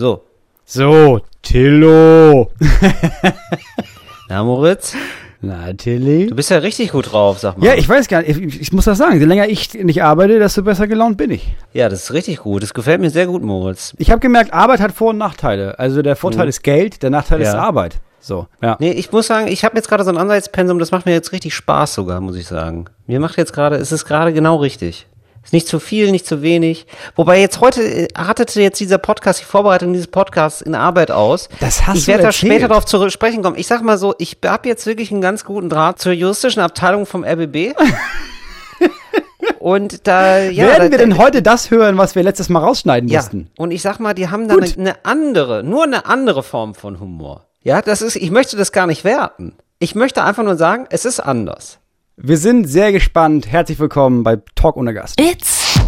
So. So, Tillo. Na, Moritz? Na, Tilly? Du bist ja richtig gut drauf, sag mal. Ja, ich weiß gar nicht. Ich, ich muss das sagen. Je länger ich nicht arbeite, desto besser gelaunt bin ich. Ja, das ist richtig gut. Das gefällt mir sehr gut, Moritz. Ich habe gemerkt, Arbeit hat Vor- und Nachteile. Also der Vorteil ist Geld, der Nachteil ist Ja. Arbeit. So, ja. Nee, ich muss sagen, ich habe jetzt gerade so ein Ansatzpensum, das macht mir jetzt richtig Spaß sogar, muss ich sagen. Mir macht jetzt gerade, es ist gerade genau richtig. Ist nicht zu viel, nicht zu wenig. Wobei jetzt heute äh, artete jetzt dieser Podcast, die Vorbereitung dieses Podcasts in Arbeit aus. Das hast ich du werde da später darauf zu sprechen kommen. Ich sag mal so, ich habe jetzt wirklich einen ganz guten Draht zur juristischen Abteilung vom RBB. Und da, ja. Werden da, wir denn heute das hören, was wir letztes Mal rausschneiden ja, mussten? und ich sag mal, die haben da eine, eine andere, nur eine andere Form von Humor. Ja, das ist, ich möchte das gar nicht werten. Ich möchte einfach nur sagen, es ist anders. Wir sind sehr gespannt. Herzlich willkommen bei Talk ohne Gast. It's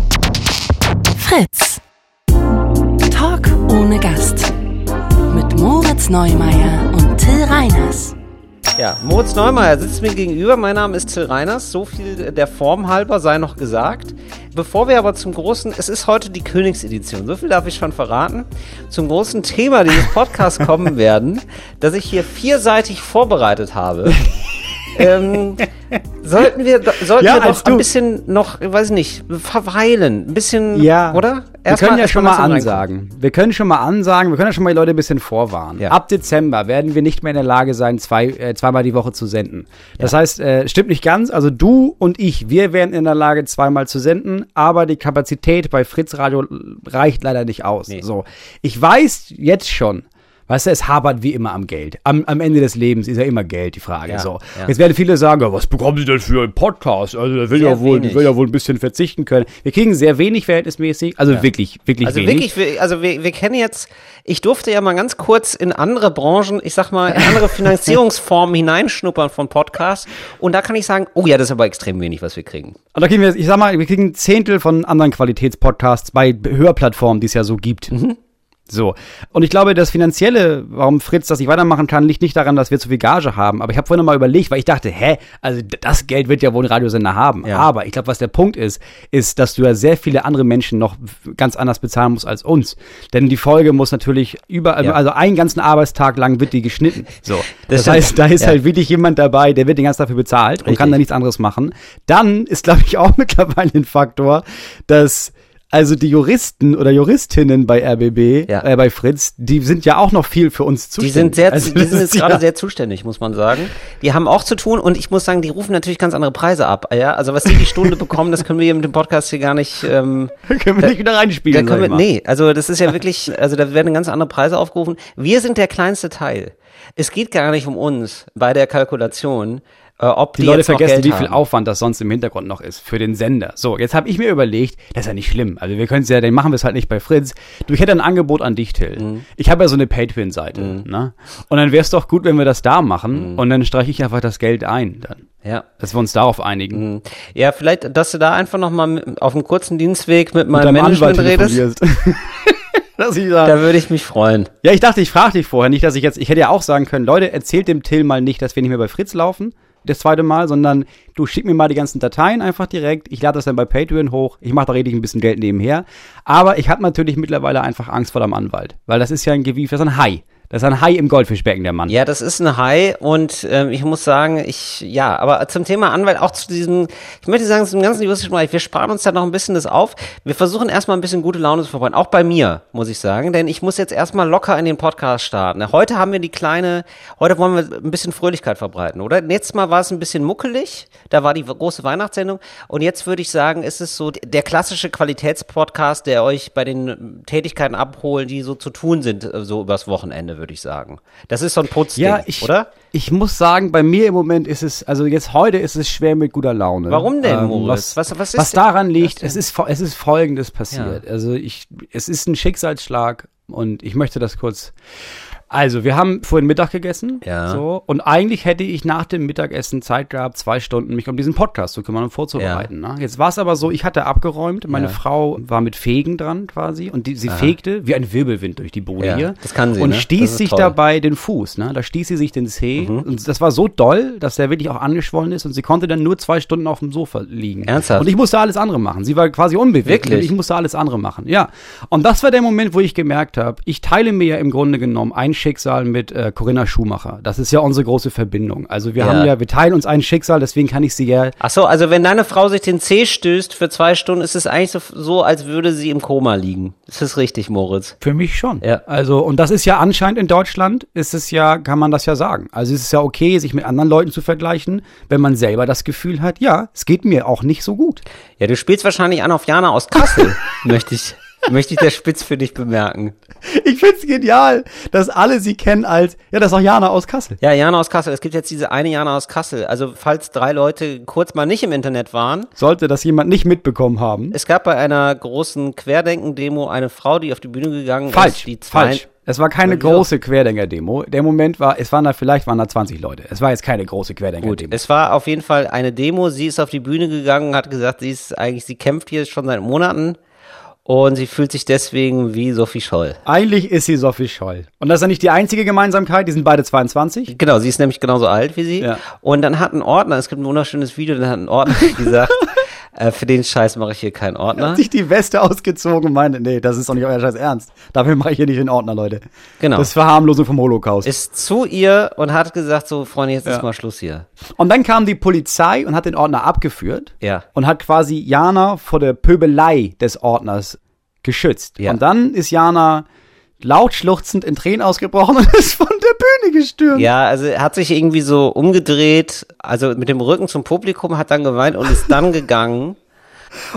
Fritz. Talk ohne Gast. Mit Moritz Neumeier und Till Reiners. Ja, Moritz Neumeier sitzt mir gegenüber. Mein Name ist Till Reiners. So viel der Form halber sei noch gesagt. Bevor wir aber zum großen, es ist heute die Königsedition, so viel darf ich schon verraten, zum großen Thema dieses Podcasts kommen werden, das ich hier vierseitig vorbereitet habe. ähm, sollten wir, sollten Ja, wir doch ein bisschen noch, weiß ich nicht, verweilen, ein bisschen, Ja, oder? wir können ja erst schon mal langsam reinkommen. ansagen. Wir können schon mal ansagen, wir können ja schon mal die Leute ein bisschen vorwarnen. Ja. Ab Dezember werden wir nicht mehr in der Lage sein, zwei, äh, zweimal die Woche zu senden. Das heißt, äh, stimmt nicht ganz, also du und ich, wir wären in der Lage, zweimal zu senden, aber die Kapazität bei Fritz Radio reicht leider nicht aus. Nee. So. Ich weiß jetzt schon, Weißt du, es habert wie immer am Geld. Am, am Ende des Lebens ist ja immer Geld die Frage. Ja, so. ja. Jetzt werden viele sagen, ja, was bekommen Sie denn für einen Podcast? Also, der will Sehr ja wohl, wenig. will ja wohl ein bisschen verzichten können. Wir kriegen sehr wenig verhältnismäßig, also wirklich, wirklich Also wenig. wirklich, wir- also wir, wir kennen jetzt, ich durfte ja mal ganz kurz in andere Branchen, ich sag mal, in andere Finanzierungsformen hineinschnuppern von Podcasts. Und da kann ich sagen, oh ja, das ist aber extrem wenig, was wir kriegen. Und da kriegen wir, ich sag mal, wir kriegen ein Zehntel von anderen Qualitätspodcasts bei Hörplattformen, die es ja so gibt. Mhm. So. Und ich glaube, das Finanzielle, warum Fritz das nicht weitermachen kann, liegt nicht daran, dass wir zu viel Gage haben. Aber ich habe vorhin mal überlegt, weil ich dachte, hä, also das Geld wird ja wohl ein Radiosender haben. Ja. Aber ich glaube, was der Punkt ist, ist, dass du ja sehr viele andere Menschen noch ganz anders bezahlen musst als uns. Denn die Folge muss natürlich über, Ja. also einen ganzen Arbeitstag lang wird die geschnitten. So. Das, stimmt. heißt, da ist Ja. halt wirklich jemand dabei, der wird den ganzen Tag dafür bezahlt und Richtig. kann da nichts anderes machen. Dann ist, glaube ich, auch mittlerweile ein Faktor, dass also die Juristen oder Juristinnen bei RBB, Ja. äh, bei Fritz, die sind ja auch noch viel für uns Die zuständig. sind sehr, Also die sind jetzt gerade ja- sehr zuständig, muss man sagen. Die haben auch zu tun und ich muss sagen, die rufen natürlich ganz andere Preise ab. Ja, also was die die Stunde bekommen, das können wir hier mit dem Podcast hier gar nicht, ähm, können wir nicht wieder Da reinspielen. können wir, nee, also das ist ja wirklich, also da werden ganz andere Preise aufgerufen. Wir sind der kleinste Teil. Es geht gar nicht um uns bei der Kalkulation, äh, ob Die, die, Leute vergessen, wie viel haben. Aufwand das sonst im Hintergrund noch ist für den Sender. So, jetzt habe ich mir überlegt, das ist ja nicht schlimm. Also wir können es ja, dann machen wir es halt nicht bei Fritz. Du, ich hätte ein Angebot an dich, Till. Mhm. Ich habe ja so eine Patreon-Seite, ne? Und dann wäre es doch gut, wenn wir das da Mhm. machen und dann streiche ich einfach das Geld ein, dann. Ja. Dass wir uns darauf einigen. Mhm. Ja, vielleicht, dass du da einfach noch mal auf einem kurzen Dienstweg mit meinem Management redest. Dass ich sag, Da würde ich mich freuen. ja, ich dachte, ich frage dich vorher nicht, dass ich jetzt, ich hätte ja auch sagen können, Leute, erzählt dem Till mal nicht, dass wir nicht mehr bei Fritz laufen, das zweite Mal, sondern du schick mir mal die ganzen Dateien einfach direkt. Ich lade das dann bei Patreon hoch. Ich mache da richtig ein bisschen Geld nebenher. Aber ich habe natürlich mittlerweile einfach Angst vor dem Anwalt, weil das ist ja ein Gewief, das ist ein Hai. Das ist ein Hai im Goldfischbecken, der Mann. Ja, das ist ein High und ähm, ich muss sagen, ich, ja, aber zum Thema Anwalt, auch zu diesem, ich möchte sagen, zu dem ganzen juristischen Bereich, wir sparen uns da noch ein bisschen das auf. Wir versuchen erstmal ein bisschen gute Laune zu verbreiten, auch bei mir, muss ich sagen, denn ich muss jetzt erstmal locker in den Podcast starten. Heute haben wir die kleine, heute wollen wir ein bisschen Fröhlichkeit verbreiten, oder? Letztes Mal war es ein bisschen muckelig, da war die große Weihnachtssendung und jetzt würde ich sagen, ist es so der klassische Qualitätspodcast, der euch bei den Tätigkeiten abholt, die so zu tun sind, äh, so übers Wochenende, würde ich sagen. Das ist so ein Putzding, Ja, ich, oder? ich muss sagen, bei mir im Moment ist es, also jetzt heute ist es schwer mit guter Laune. Warum denn, Ähm, Moritz? Was, Was- was ist was daran liegt, es ist, es ist Folgendes passiert. Also ich, es ist ein Schicksalsschlag und ich möchte das kurz Also, wir haben vorhin Mittag gegessen. Ja. So, und eigentlich hätte ich nach dem Mittagessen Zeit gehabt, zwei Stunden mich um diesen Podcast zu kümmern und vorzubereiten. Ne? Jetzt war es aber so, ich hatte abgeräumt, meine Ja. Frau war mit Fegen dran quasi und die, sie fegte wie ein Wirbelwind durch die Bude Ja, hier. das kann sie, Und ne? Stieß sich toll. Mhm. dabei den Fuß. Ne? Da stieß sie sich den Zeh. Und das war so doll, dass der wirklich auch angeschwollen ist und sie konnte dann nur zwei Stunden auf dem Sofa liegen. Ernsthaft? Und ich musste alles andere machen. Sie war quasi unbeweglich. Und ich musste alles andere machen. Ja. Und das war der Moment, wo ich gemerkt habe, ich teile mir ja im Grunde genommen ein Schicksal mit äh, Corinna Schumacher. Das ist ja unsere große Verbindung. Also wir Ja. haben ja, wir teilen uns ein Schicksal, deswegen kann ich sie ja. Ach so, also wenn deine Frau sich den Zeh stößt für zwei Stunden, ist es eigentlich so, so, als würde sie im Koma liegen. Ist das richtig, Moritz? Für mich schon. Ja. Also, und das ist ja anscheinend in Deutschland, ist es ja, kann man das ja sagen. Also es ist ja okay, sich mit anderen Leuten zu vergleichen, wenn man selber das Gefühl hat, ja, es geht mir auch nicht so gut. Ja, du spielst wahrscheinlich an auf Jana aus Kassel, möchte ich, möchte ich der Spitz für dich bemerken. Ich find's genial, dass alle sie kennen als, ja, das ist auch Jana aus Kassel. Ja, Jana aus Kassel. Es gibt jetzt diese eine Jana aus Kassel. Also, falls drei Leute kurz mal nicht im Internet waren, Sollte das jemand nicht mitbekommen haben. es gab bei einer großen Querdenken-Demo eine Frau, die auf die Bühne gegangen Falsch, ist. Die zwei, falsch. Es war keine große Querdenker-Demo. Der Moment war, es waren da, vielleicht waren da 20 Leute. Es war jetzt keine große Querdenker-Demo. es war auf jeden Fall eine Demo. Sie ist auf die Bühne gegangen, hat gesagt, sie ist eigentlich, sie kämpft hier schon seit Monaten und sie fühlt sich deswegen wie Sophie Scholl. Eigentlich ist sie Sophie Scholl. Und das ist ja nicht die einzige Gemeinsamkeit, die sind beide 22. Genau, sie ist nämlich genauso alt wie sie. Ja. Und dann hat ein Ordner, es gibt ein wunderschönes Video, dann hat ein Ordner gesagt, äh, für den Scheiß mache ich hier keinen Ordner. Hat sich die Weste ausgezogen und meinte, nee, das ist doch nicht euer Scheiß Ernst. Dafür mache ich hier nicht den Ordner, Leute. Genau. Das ist Verharmlosung vom Holocaust. Ist zu ihr und hat gesagt, so Freunde, jetzt Ja. ist mal Schluss hier. Und dann kam die Polizei und hat den Ordner abgeführt. Ja. Und hat quasi Jana vor der Pöbelei des Ordners geschützt. Ja. Und dann ist Jana laut schluchzend in Tränen ausgebrochen und ist von der Bühne gestürmt. Ja, also er hat sich irgendwie so umgedreht, also mit dem Rücken zum Publikum, hat dann geweint und ist dann gegangen.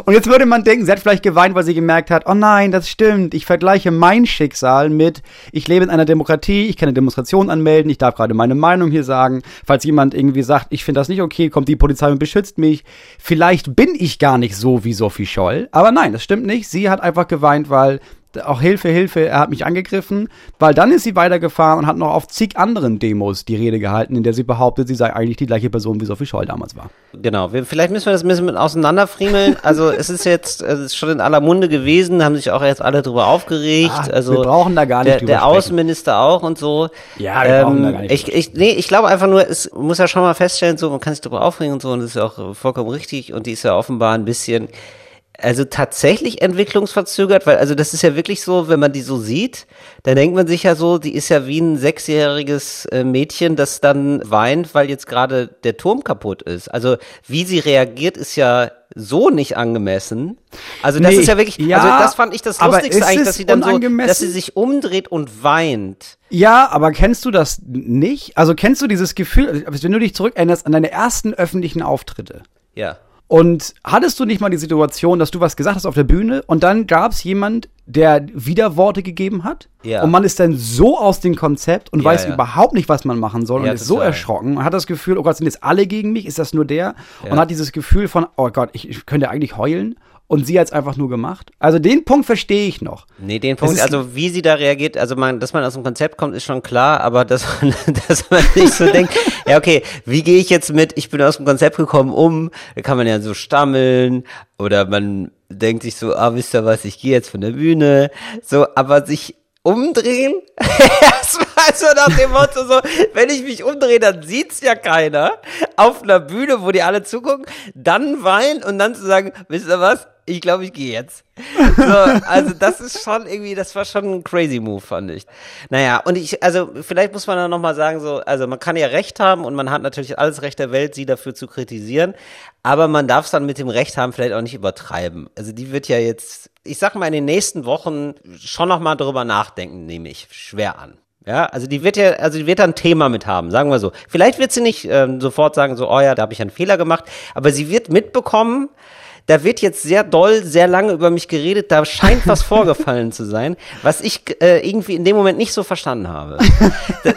Und jetzt würde man denken, sie hat vielleicht geweint, weil sie gemerkt hat, oh nein, das stimmt. Ich vergleiche mein Schicksal mit, ich lebe in einer Demokratie, ich kann eine Demonstration anmelden, ich darf gerade meine Meinung hier sagen. Falls jemand irgendwie sagt, ich finde das nicht okay, kommt die Polizei und beschützt mich. Vielleicht bin ich gar nicht so wie Sophie Scholl. Aber nein, das stimmt nicht. Sie hat einfach geweint, weil auch Hilfe, Hilfe, er hat mich angegriffen, weil dann ist sie weitergefahren und hat noch auf zig anderen Demos die Rede gehalten, in der sie behauptet, sie sei eigentlich die gleiche Person, wie Sophie Scholl damals war. Genau, wir, vielleicht müssen wir das ein bisschen mit auseinanderfriemeln. Also es ist jetzt, es ist schon in aller Munde gewesen, haben sich auch jetzt alle drüber aufgeregt. Ah, also wir brauchen da gar nicht der, drüber der sprechen. Außenminister auch und so. Ja, wir brauchen da gar nicht ich, ich, nee, ich glaube einfach nur, es muss ja schon mal feststellen, so man kann sich darüber aufregen und so und das ist ja auch vollkommen richtig und die ist ja offenbar ein bisschen also tatsächlich entwicklungsverzögert, weil also das ist ja wirklich so, wenn man die so sieht, dann denkt man sich ja so, die ist ja wie ein sechsjähriges äh, Mädchen, das dann weint, weil jetzt gerade der Turm kaputt ist. Also wie sie reagiert, ist ja so nicht angemessen. Also das Nee, ist ja wirklich, ja, also das fand ich das Lustigste eigentlich, dass sie dann so, dass sie sich umdreht und weint. Ja, aber kennst du das nicht? Also kennst du dieses Gefühl, wenn du dich zurückerinnerst an deine ersten öffentlichen Auftritte? Ja. Und hattest du nicht mal die Situation, dass du was gesagt hast auf der Bühne und dann gab es jemand, der Widerworte gegeben hat? Ja. Und man ist dann so aus dem Konzept und Ja, weiß ja. überhaupt nicht, was man machen soll und ist so erschrocken und hat das Gefühl, oh Gott, sind jetzt alle gegen mich? Ist das nur der? Und hat dieses Gefühl von, oh Gott, ich, ich könnte eigentlich heulen. Und sie hat es einfach nur gemacht. Also den Punkt verstehe ich noch. Nee, den Punkt, also wie sie da reagiert, also man, dass man aus dem Konzept kommt, ist schon klar, aber dass man, dass man nicht so denkt, ja okay, wie gehe ich jetzt mit, ich bin aus dem Konzept gekommen um, da kann man ja so stammeln oder man denkt sich so, ah, wisst ihr was, ich gehe jetzt von der Bühne, so, aber sich umdrehen, das war so nach dem Motto so, wenn ich mich umdrehe, dann sieht's ja keiner, auf einer Bühne, wo die alle zugucken, dann weinen und dann zu sagen, wisst ihr was, ich glaube, ich gehe jetzt. So, also das ist schon irgendwie, das war schon ein crazy Move, fand ich. Naja, und ich, also vielleicht muss man dann nochmal sagen, so, also man kann ja Recht haben und man hat natürlich alles Recht der Welt, sie dafür zu kritisieren, aber man darf es dann mit dem Recht haben vielleicht auch nicht übertreiben. Also die wird ja jetzt, ich sag mal, in den nächsten Wochen schon nochmal drüber nachdenken, nehme ich schwer an. Ja, also die wird ja, also die wird da ein Thema mit haben, sagen wir so. Vielleicht wird sie nicht ähm, sofort sagen, so, oh ja, da habe ich einen Fehler gemacht, aber sie wird mitbekommen, da wird jetzt sehr doll, sehr lange über mich geredet, da scheint was vorgefallen zu sein, was ich äh, irgendwie in dem Moment nicht so verstanden habe.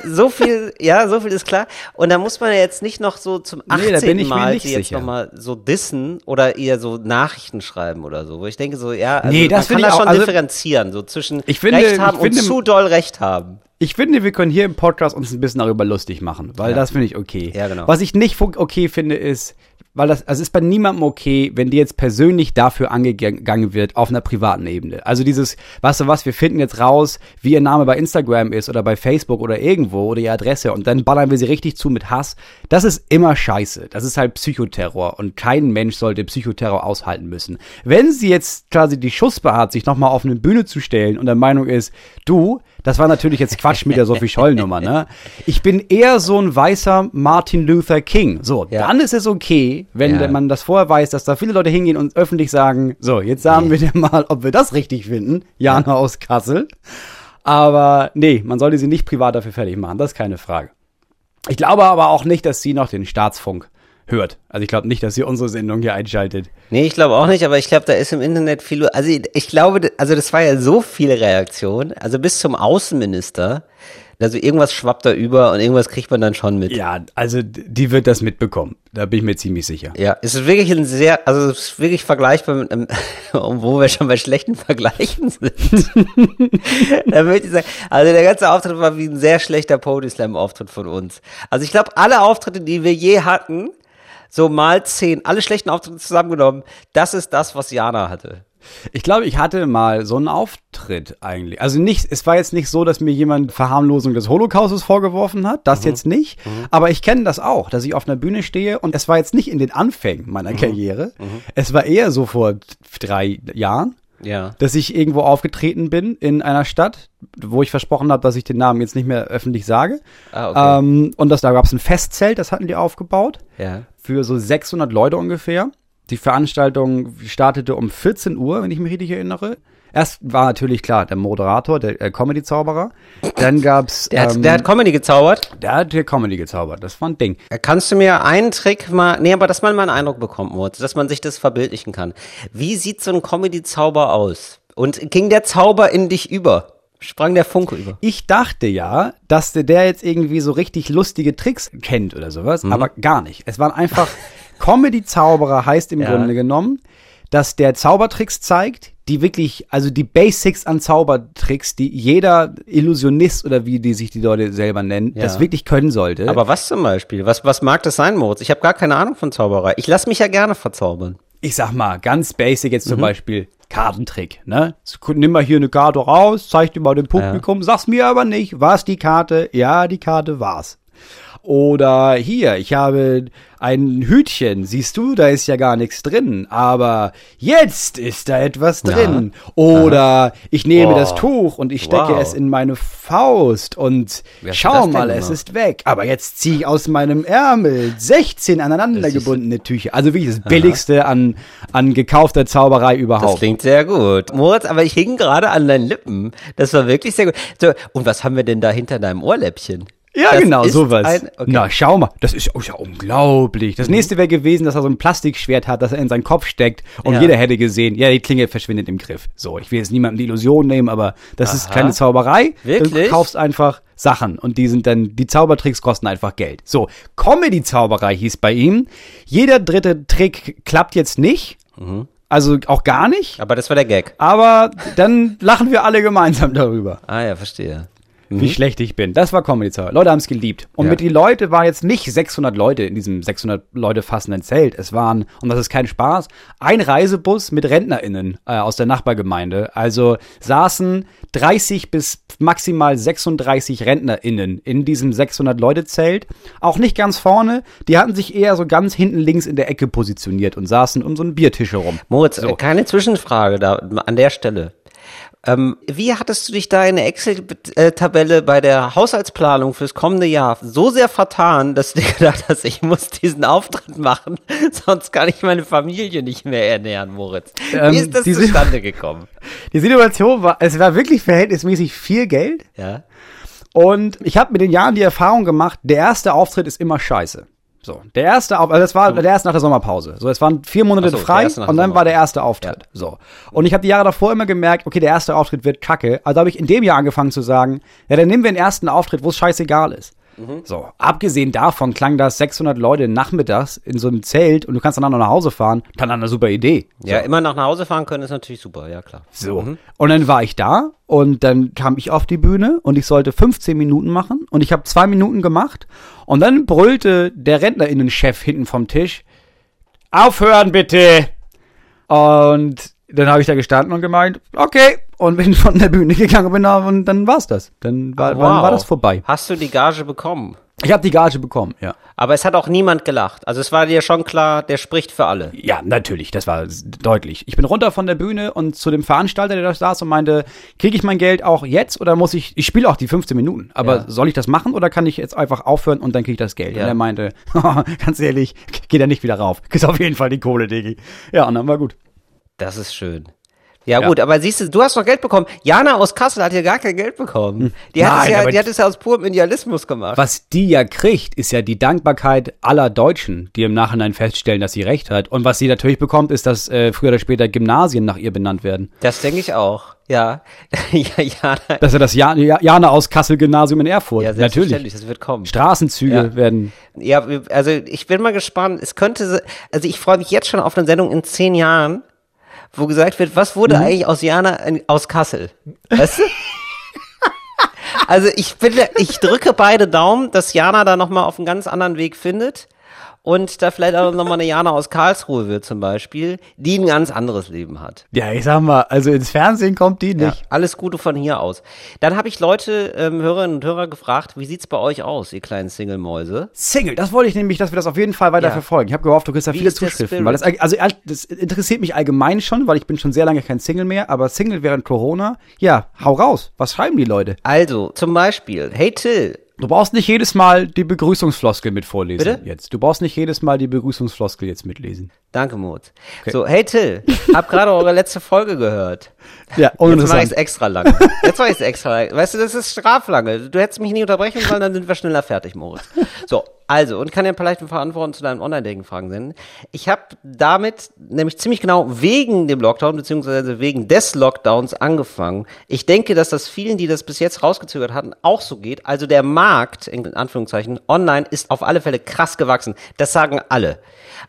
So viel, ja, so viel ist klar. Und da muss man ja jetzt nicht noch so zum Nee, 18. da bin ich mir Mal sie jetzt nochmal so dissen oder eher so Nachrichten schreiben oder so, wo ich denke so, ja, also Nee, das man kann finde da schon also differenzieren, so zwischen Ich finde- Recht haben finde- und zu doll Recht haben. Ich finde, wir können hier im Podcast uns ein bisschen darüber lustig machen, weil Ja. das finde ich okay. Ja, genau. Was ich nicht okay finde, ist, weil das, also es ist bei niemandem okay, wenn dir jetzt persönlich dafür angegangen wird auf einer privaten Ebene. Also dieses, weißt du was, wir finden jetzt raus, wie ihr Name bei Instagram ist oder bei Facebook oder irgendwo oder ihre Adresse und dann ballern wir sie richtig zu mit Hass. Das ist immer scheiße. Das ist halt Psychoterror und kein Mensch sollte Psychoterror aushalten müssen. Wenn sie jetzt quasi die Schussbe hat, sich nochmal auf eine Bühne zu stellen und der Meinung ist, du, das war natürlich jetzt Quatsch mit der Sophie Scholl-Nummer, ne? Ich bin eher so ein weißer Martin Luther King. So, Ja. dann ist es okay, wenn Ja. man das vorher weiß, dass da viele Leute hingehen und öffentlich sagen, so, jetzt sagen wir dir mal, ob wir das richtig finden. Jana aus Kassel. Aber nee, man sollte sie nicht privat dafür fertig machen, das ist keine Frage. Ich glaube aber auch nicht, dass sie noch den Staatsfunk hört. Also ich glaube nicht, dass sie unsere Sendung hier einschaltet. Nee, ich glaube auch nicht, aber ich glaube, da ist im Internet viel, also ich, ich glaube, also das war ja so viele Reaktionen, also bis zum Außenminister, also irgendwas schwappt da über und irgendwas kriegt man dann schon mit. Ja, also die wird das mitbekommen. Da bin ich mir ziemlich sicher. Ja, es ist wirklich ein sehr, also es ist wirklich vergleichbar mit einem, wo wir schon bei schlechten Vergleichen sind. da würde ich sagen, also der ganze Auftritt war wie ein sehr schlechter Pody Slam Auftritt von uns. Also ich glaube, alle Auftritte, die wir je hatten, so mal zehn, alle schlechten Auftritte zusammengenommen, das ist das, was Jana hatte. Ich glaube, ich hatte mal so einen Auftritt eigentlich. Also nicht, es war jetzt nicht so, dass mir jemand Verharmlosung des Holocaustes vorgeworfen hat, das jetzt nicht. Aber ich kenne das auch, dass ich auf einer Bühne stehe und es war jetzt nicht in den Anfängen meiner Karriere. Es war eher so vor drei Jahren, Ja. dass ich irgendwo aufgetreten bin in einer Stadt, wo ich versprochen habe, dass ich den Namen jetzt nicht mehr öffentlich sage. Ah, okay. Ähm, und das, da gab es ein Festzelt, das hatten die aufgebaut Ja. für so 600 Leute ungefähr. Die Veranstaltung startete um 14 Uhr, wenn ich mich richtig erinnere. Erst war natürlich klar der Moderator, der äh, Comedy-Zauberer. Dann gab's Der hat, ähm, der hat Comedy gezaubert. der hat der Comedy gezaubert. Das war ein Ding. Kannst du mir einen Trick mal, nee, aber dass man mal einen Eindruck bekommt, Moritz, dass man sich das verbildlichen kann. Wie sieht so ein Comedy-Zauber aus? Und ging der Zauber in dich über? Sprang der Funke über? Ich dachte ja, dass der, der jetzt irgendwie so richtig lustige Tricks kennt oder sowas, Mhm. aber gar nicht. Es waren einfach Comedy-Zauberer heißt im Ja. Grunde genommen, dass der Zaubertricks zeigt, die wirklich, also die Basics an Zaubertricks, die jeder Illusionist oder wie die sich die Leute selber nennen, Ja. das wirklich können sollte. Aber was zum Beispiel? Was, was mag das sein, Moritz? Ich habe gar keine Ahnung von Zauberei. Ich lasse mich ja gerne verzaubern. ich sag mal, ganz basic jetzt Mhm. zum Beispiel Kartentrick, ne? Nimm mal hier eine Karte raus, zeig die mal dem Publikum, sag's mir aber nicht, war's die Karte? Ja, die Karte war's. Oder hier, ich habe ein Hütchen, siehst du, da ist ja gar nichts drin, aber jetzt ist da etwas drin. Oder ich nehme Oh. das Tuch und ich stecke Wow. es in meine Faust und schau das mal, es ist weg. Aber jetzt ziehe ich aus meinem Ärmel 16 aneinander gebundene Tücher. Also wirklich das billigste an, an gekaufter Zauberei Das überhaupt. klingt sehr gut. Moritz, aber ich hing gerade an deinen Lippen. Das war wirklich sehr gut. So, und was haben wir denn da hinter deinem Ohrläppchen? Ja, Das genau, ist sowas. ein- okay. Mhm. Na, schau mal, das ist, oh, ja unglaublich. Das nächste wäre gewesen, dass er so ein Plastikschwert hat, das er in seinen Kopf steckt und Ja. jeder hätte gesehen, ja, die Klinge verschwindet im Griff. So, ich will jetzt niemandem die Illusion nehmen, aber das ist Aha. keine Zauberei. Du Wirklich? kaufst einfach Sachen und die sind dann, die Zaubertricks kosten einfach Geld. So, Comedy-Zauberei hieß bei ihm. Jeder dritte Trick klappt jetzt nicht. Mhm. Also auch gar nicht. Aber das war der Gag. Aber dann lachen wir alle gemeinsam darüber. Ah ja, verstehe. Wie schlecht ich bin. Das war Comedy Zauber. Leute haben es geliebt. Und Ja. mit die Leute waren jetzt nicht 600 Leute in diesem 600 Leute fassenden Zelt. Es waren, und das ist kein Spaß, ein Reisebus mit RentnerInnen äh, aus der Nachbargemeinde. Also saßen 30 bis maximal 36 RentnerInnen in diesem 600 Leute Zelt. Auch nicht ganz vorne. Die hatten sich eher so ganz hinten links in der Ecke positioniert und saßen um so einen Biertisch herum. Moritz, So. keine Zwischenfrage da an der Stelle. Ähm, wie hattest du dich da in der Excel-Tabelle bei der Haushaltsplanung fürs kommende Jahr so sehr vertan, dass du dir gedacht hast, ich muss diesen Auftritt machen, sonst kann ich meine Familie nicht mehr ernähren, Moritz. Ähm, wie ist das zustande gekommen? Die Situation war, es war wirklich verhältnismäßig viel Geld. Ja. Und ich habe mit den Jahren die Erfahrung gemacht, der erste Auftritt ist immer scheiße. So, der erste Auf also das war der erste nach der Sommerpause. So, es waren vier Monate so, frei und dann war der erste Auftritt. So. Und ich habe die Jahre davor immer gemerkt, okay, der erste Auftritt wird kacke. Also habe ich in dem Jahr angefangen zu sagen, ja, dann nehmen wir den ersten Auftritt, wo es scheißegal ist. So, abgesehen davon klang das 600 Leute nachmittags in so einem Zelt und du kannst dann noch nach Hause fahren. Dann eine super Idee. Ja, immer nach Hause fahren können ist natürlich super, ja klar. So. Und dann war ich da und dann kam ich auf die Bühne und ich sollte 15 Minuten machen und ich habe zwei Minuten gemacht und dann brüllte der Rentnerinnenchef hinten vom Tisch, aufhören bitte! Und dann habe ich da gestanden und gemeint, okay, und bin von der Bühne gegangen bin, und dann war's das. Dann war, dann war das vorbei. Hast du die Gage bekommen? Ich habe die Gage bekommen, ja. Aber es hat auch niemand gelacht. Also es war dir schon klar, der spricht für alle. Ja, natürlich, das war deutlich. Ich bin runter von der Bühne und zu dem Veranstalter, der da saß und meinte, kriege ich mein Geld auch jetzt oder muss ich, ich spiele auch die 15 Minuten, aber Ja. soll ich das machen oder kann ich jetzt einfach aufhören und dann kriege ich das Geld? Ja. Und er meinte, ganz ehrlich, geht er nicht wieder rauf. Kriegst auf jeden Fall die Kohle, Diggi. Ja, und dann war gut. Das ist schön. Ja, gut, aber siehst du, du hast noch Geld bekommen. Jana aus Kassel hat ja gar kein Geld bekommen. Die hat. Nein, es ja, die hat es ja aus purem Idealismus gemacht. Was die ja kriegt, ist ja die Dankbarkeit aller Deutschen, die im Nachhinein feststellen, dass sie recht hat. Und was sie natürlich bekommt, ist, dass äh, früher oder später Gymnasien nach ihr benannt werden. Das denke ich auch. Ja. ja, Jana. Das ist ja das Ja- Ja- Jana aus Kassel Gymnasium in Erfurt. Ja, natürlich. das wird kommen. Straßenzüge Ja. werden Ja, also ich bin mal gespannt. Es könnte, also ich freue mich jetzt schon auf eine Sendung in zehn Jahren, wo gesagt wird, was wurde eigentlich aus Jana in, aus Kassel? Weißt du? also ich bin, ich drücke beide Daumen, dass Jana da nochmal auf einen ganz anderen Weg findet und da vielleicht auch nochmal eine Jana aus Karlsruhe wird zum Beispiel, die ein ganz anderes Leben hat. Ja, ich sag mal, also ins Fernsehen kommt die Ja, nicht. alles Gute von hier aus. Dann habe ich Leute, ähm, Hörerinnen und Hörer gefragt, wie sieht's bei euch aus, ihr kleinen Single-Mäuse? Single, das wollte ich nämlich, dass wir das auf jeden Fall weiter Ja. verfolgen. Ich habe gehofft, du kriegst da Wie viele Zuschriften. Weil das, also das interessiert mich allgemein schon, weil ich bin schon sehr lange kein Single mehr, aber Single während Corona, ja, hau raus. Was schreiben die Leute? Also, zum Beispiel, hey Till, Du brauchst nicht jedes Mal die Begrüßungsfloskel mit vorlesen Bitte? jetzt. Du brauchst nicht jedes Mal die Begrüßungsfloskel jetzt mitlesen. Danke, Mut. So, hey Till, hab gerade eure letzte Folge gehört. Ja, Jetzt mache ich es uninteressant. extra lang. Jetzt mache ich es extra lang. Weißt du, das ist straflange. Du hättest mich nie unterbrechen sollen, dann sind wir schneller fertig, Moritz. So, also, und kann dir vielleicht ein paar Antworten zu deinen Online-Dating-Fragen senden. Ich habe damit nämlich ziemlich genau wegen dem Lockdown, beziehungsweise wegen des Lockdowns angefangen. Ich denke, dass das vielen, die das bis jetzt rausgezögert hatten, auch so geht. Also der Markt, in Anführungszeichen, online ist auf alle Fälle krass gewachsen. Das sagen alle.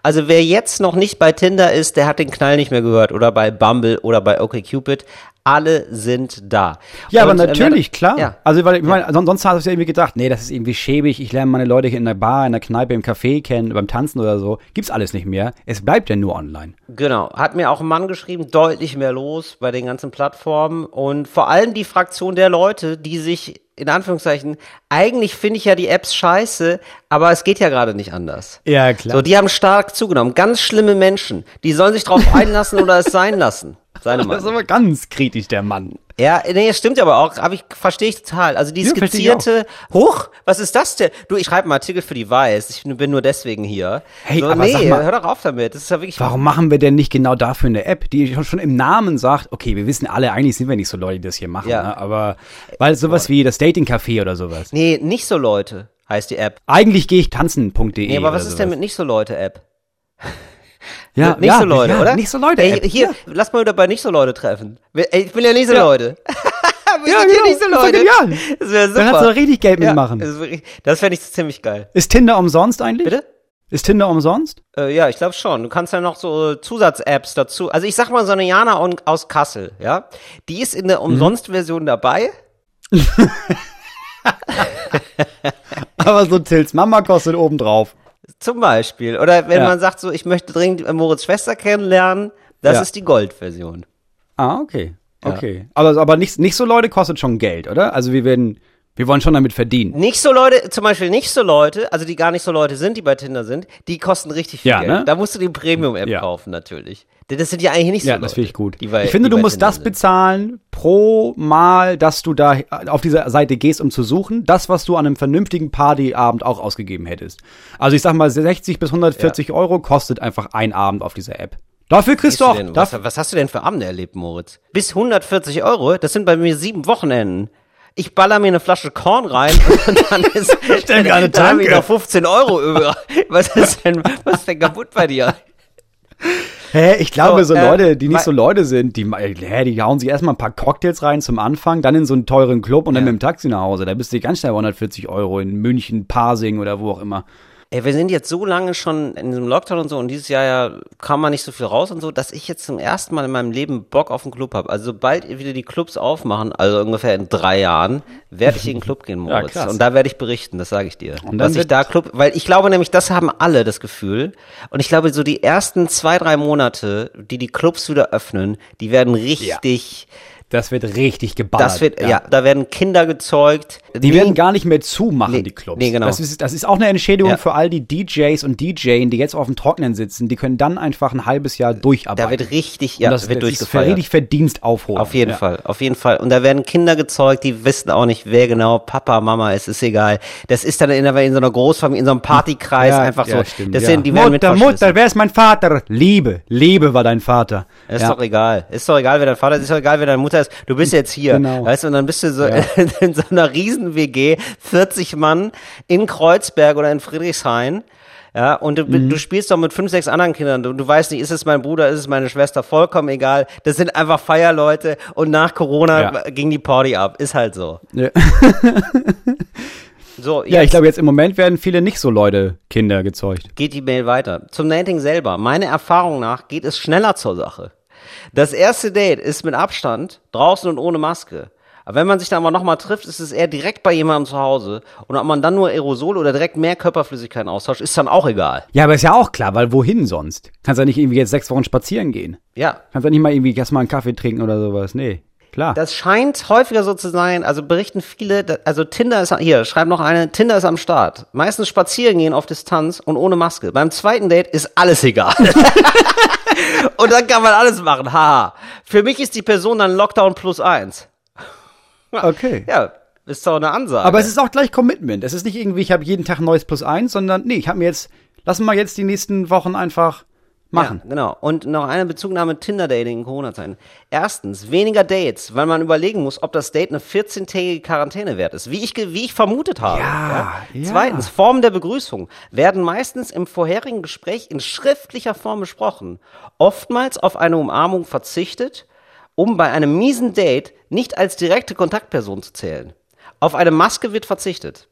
Also wer jetzt noch nicht bei Tinder ist, der hat den Knall nicht mehr gehört oder bei Bumble oder bei OkCupid. Alle sind da. Ja, aber Und, äh, natürlich, klar. Ja. Also, weil ich meine, son- sonst hast du ja irgendwie gedacht, nee, das ist irgendwie schäbig, ich lerne meine Leute hier in der Bar, in der Kneipe, im Café kennen, beim Tanzen oder so. Gibt's alles nicht mehr. Es bleibt ja nur online. Genau, hat mir auch ein Mann geschrieben, deutlich mehr los bei den ganzen Plattformen und vor allem die Fraktion der Leute, die sich in Anführungszeichen, eigentlich finde ich ja die Apps scheiße, aber es geht ja gerade nicht anders. Ja, klar. So, die haben stark zugenommen. Ganz schlimme Menschen. Die sollen sich drauf einlassen oder es sein lassen. Seine das ist Meinung. aber ganz kritisch, der Mann. Ja, nee, stimmt aber auch, aber ich verstehe ich total. Also die Ja, skizzierte, hoch, was ist das denn? Du, ich schreibe einen Artikel für die Weiß, ich bin nur deswegen hier. Hey, so, aber nee, mal- hör doch auf damit. Das ist ja wirklich Warum machen wir denn nicht genau dafür eine App, die schon- im Namen sagt, okay, wir wissen alle, eigentlich sind wir nicht so Leute, die das hier machen, Ja. ne? aber weil sowas wie das Dating-Café oder sowas. Nee, nicht so Leute heißt die App. Eigentlich gehe ich tanzen.de. Nee, aber was ist denn mit nicht so Leute App? Ja, nicht ja, so Leute, ja, oder? Nicht so Leute. Ey, hier, ja. lass mal wieder bei nicht so Leute treffen. Ey, Ich bin ja nicht so Ja. Leute. Wir Ja, sind hier genau. nicht so Das Leute. Das wäre super. Dann kannst du richtig Geld mitmachen. Das, das fände ich ziemlich geil. Ist Tinder umsonst eigentlich? Bitte? Ist Tinder umsonst? Äh, ja, ich glaube schon. Du kannst ja noch so Zusatz-Apps dazu. Also ich sag mal so eine Jana aus Kassel, ja. Die ist in der Mhm. Umsonst-Version dabei. Aber so Tills Mama kostet obendrauf. Zum Beispiel. Oder wenn Ja. man sagt so, ich möchte dringend Moritz Schwester kennenlernen, das Ja. ist die Gold-Version. Ah, okay. Okay. Aber, aber nicht, nicht so Leute kostet schon Geld, oder? Also wir werden, wir wollen schon damit verdienen. Nicht so Leute, zum Beispiel nicht so Leute, also die gar nicht so Leute sind, die bei Tinder sind, die kosten richtig viel Ja, Geld. ne? Da musst du die Premium-App Ja. kaufen, natürlich. Denn Das sind ja eigentlich nicht so Ja, Leute. das finde ich gut. Die bei, ich finde, du musst Tinder das sind. bezahlen pro Mal, dass du da auf dieser Seite gehst, um zu suchen. Das, was du an einem vernünftigen Partyabend auch ausgegeben hättest. Also ich sag mal, 60 bis 140 Euro kostet einfach ein Abend auf dieser App. Dafür kriegst du du auch. denn, was, was hast du denn für Abende erlebt, Moritz? Bis 140 Euro? Das sind bei mir sieben Wochenenden. Ich baller mir eine Flasche Korn rein und dann ist mir eine dann hab ich noch 15 Euro über. Was ist denn, was ist denn kaputt bei dir? Hä, ich glaube, so, So, äh, Leute, die nicht so Leute sind, die, hä, die hauen sich erstmal ein paar Cocktails rein zum Anfang, dann in so einen teuren Club und dann Ja. mit dem Taxi nach Hause. Da bist du ganz schnell bei 140 Euro in München, Pasing oder wo auch immer. Ey, wir sind jetzt so lange schon in diesem Lockdown und so und dieses Jahr ja kam man nicht so viel raus und so, dass ich jetzt zum ersten Mal in meinem Leben Bock auf einen Club habe. Also sobald wieder die Clubs aufmachen, also ungefähr in drei Jahren, werde ich in den Club gehen, Moritz. krass. und da werde ich berichten, das sage ich dir. Dass ich da Club, weil ich glaube nämlich, das haben alle das Gefühl. Und ich glaube, so die ersten zwei, drei Monate, die die Clubs wieder öffnen, die werden richtig, Das wird richtig geballert. das wird, ja. da werden Kinder gezeugt. Die werden gar nicht mehr zumachen, Nee, die Clubs. nee, genau. Das ist, das ist auch eine Entschädigung Ja. für all die DJs und DJs, die jetzt auf dem Trocknen sitzen. Die können dann einfach ein halbes Jahr durcharbeiten. da wird richtig, Und ja, das wird das ist für durchgefeiert. richtig Verdienst aufholen. Auf jeden ja. Fall, auf jeden Fall. Und da werden Kinder gezeugt, die wissen auch nicht, wer genau Papa, Mama ist, ist egal. Das ist dann in, in so einer Großfamilie, in so einem Partykreis Ja, einfach ja, so. stimmt, das ja. sind, die werden Mutter, Mutter, wer ist mein Vater? Liebe, Liebe war dein Vater. Ist ja. doch egal. Ist doch egal, wer dein Vater ist, ist doch egal, wer deine Mutter ist. Du bist jetzt hier. Genau. Weißt du, und dann bist du so Ja. in, in so einer riesen WG, 40 Mann in Kreuzberg oder in Friedrichshain. Ja, und du, Mhm. du spielst doch mit fünf, sechs anderen Kindern. Du, du weißt nicht, ist es mein Bruder, ist es meine Schwester, vollkommen egal. Das sind einfach Feierleute und nach Corona Ja. ging die Party ab. Ist halt so. Ja. So, ja, ich glaube, jetzt im Moment werden viele nicht so Leute Kinder gezeugt. geht die Mail weiter. Zum Dating selber. Meiner Erfahrung nach geht es schneller zur Sache. Das erste Date ist mit Abstand, draußen und ohne Maske. Aber wenn man sich dann aber nochmal trifft, ist es eher direkt bei jemandem zu Hause. Und ob man dann nur Aerosol oder direkt mehr Körperflüssigkeiten austauscht, ist dann auch egal. Ja, aber ist ja auch klar, weil wohin sonst? Kannst ja nicht irgendwie jetzt sechs Wochen spazieren gehen. Ja. Kannst ja nicht mal irgendwie erst mal einen Kaffee trinken oder sowas. Nee, klar. Das scheint häufiger so zu sein, also berichten viele, also Tinder ist, hier, schreibt noch eine, Tinder ist am Start. Meistens spazieren gehen auf Distanz und ohne Maske. Beim zweiten Date ist alles egal. und dann kann man alles machen, haha. Für mich ist die Person dann Lockdown plus eins. okay. Ja, ist doch eine Ansage. Aber es ist auch gleich Commitment. Es ist nicht irgendwie, ich habe jeden Tag ein neues Plus eins, sondern nee, ich habe mir jetzt, lassen wir jetzt die nächsten Wochen einfach machen. Ja, genau. Und noch eine Bezugnahme Tinder-Dating in Corona-Zeiten. Erstens, weniger Dates, weil man überlegen muss, ob das Date eine 14-tägige Quarantäne wert ist. Wie ich, wie ich vermutet habe. Ja, ja. Zweitens, Formen der Begrüßung werden meistens im vorherigen Gespräch in schriftlicher Form besprochen. Oftmals auf eine Umarmung verzichtet, um bei einem miesen Date nicht als direkte Kontaktperson zu zählen. Auf eine Maske wird verzichtet.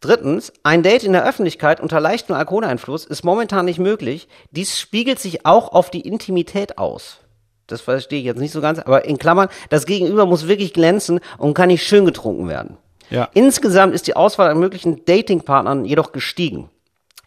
Drittens, ein Date in der Öffentlichkeit unter leichtem Alkoholeinfluss ist momentan nicht möglich. Dies spiegelt sich auch auf die Intimität aus. Das verstehe ich jetzt nicht so ganz, aber in Klammern, das Gegenüber muss wirklich glänzen und kann nicht schön getrunken werden. Ja. Insgesamt ist die Auswahl an möglichen Datingpartnern jedoch gestiegen.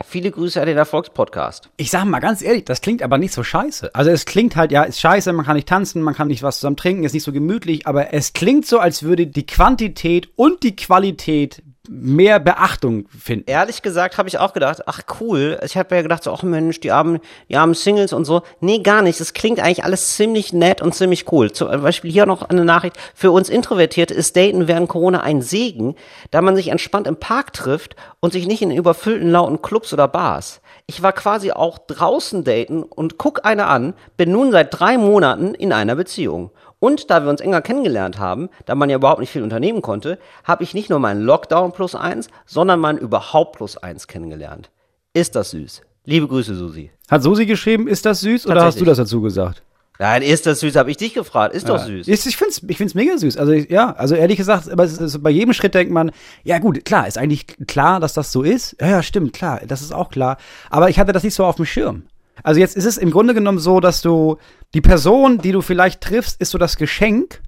Viele Grüße an den Erfolgspodcast. Ich sag mal ganz ehrlich, das klingt aber nicht so scheiße. Also es klingt halt, ja, ist scheiße, man kann nicht tanzen, man kann nicht was zusammen trinken, ist nicht so gemütlich, aber es klingt so, als würde die Quantität und die Qualität mehr Beachtung finden. Ehrlich gesagt habe ich auch gedacht, ach cool. Ich habe ja gedacht, so, ach Mensch, die armen, die armen Singles und so. Nee, gar nicht. Es klingt eigentlich alles ziemlich nett und ziemlich cool. Zum Beispiel hier noch eine Nachricht. Für uns Introvertierte ist Daten während Corona ein Segen, da man sich entspannt im Park trifft und sich nicht in überfüllten lauten Clubs oder Bars. Ich war quasi auch draußen daten und guck eine an, bin nun seit drei Monaten in einer Beziehung. Und da wir uns enger kennengelernt haben, da man ja überhaupt nicht viel unternehmen konnte, habe ich nicht nur meinen Lockdown plus eins, sondern meinen überhaupt plus eins kennengelernt. Ist das süß? Liebe Grüße, Susi. Hat Susi geschrieben, ist das süß oder hast du das dazu gesagt? Nein, ist das süß? Habe ich dich gefragt. Ist doch süß. Ist, ich find's, ich find's mega süß. Also ich- ja, also ehrlich gesagt, es bei jedem Schritt denkt man, ja gut, klar, ist eigentlich klar, dass das so ist. Ja, ja, stimmt, klar, das ist auch klar. Aber ich hatte das nicht so auf dem Schirm. Also jetzt ist es im Grunde genommen so, dass du die Person, die du vielleicht triffst, ist so das Geschenk.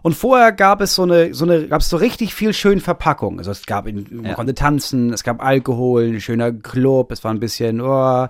Und vorher gab es so eine, so eine, gab es so richtig viel schön Verpackung. Also es gab, man Ja. konnte tanzen, es gab Alkohol, ein schöner Club, es war ein bisschen, oh,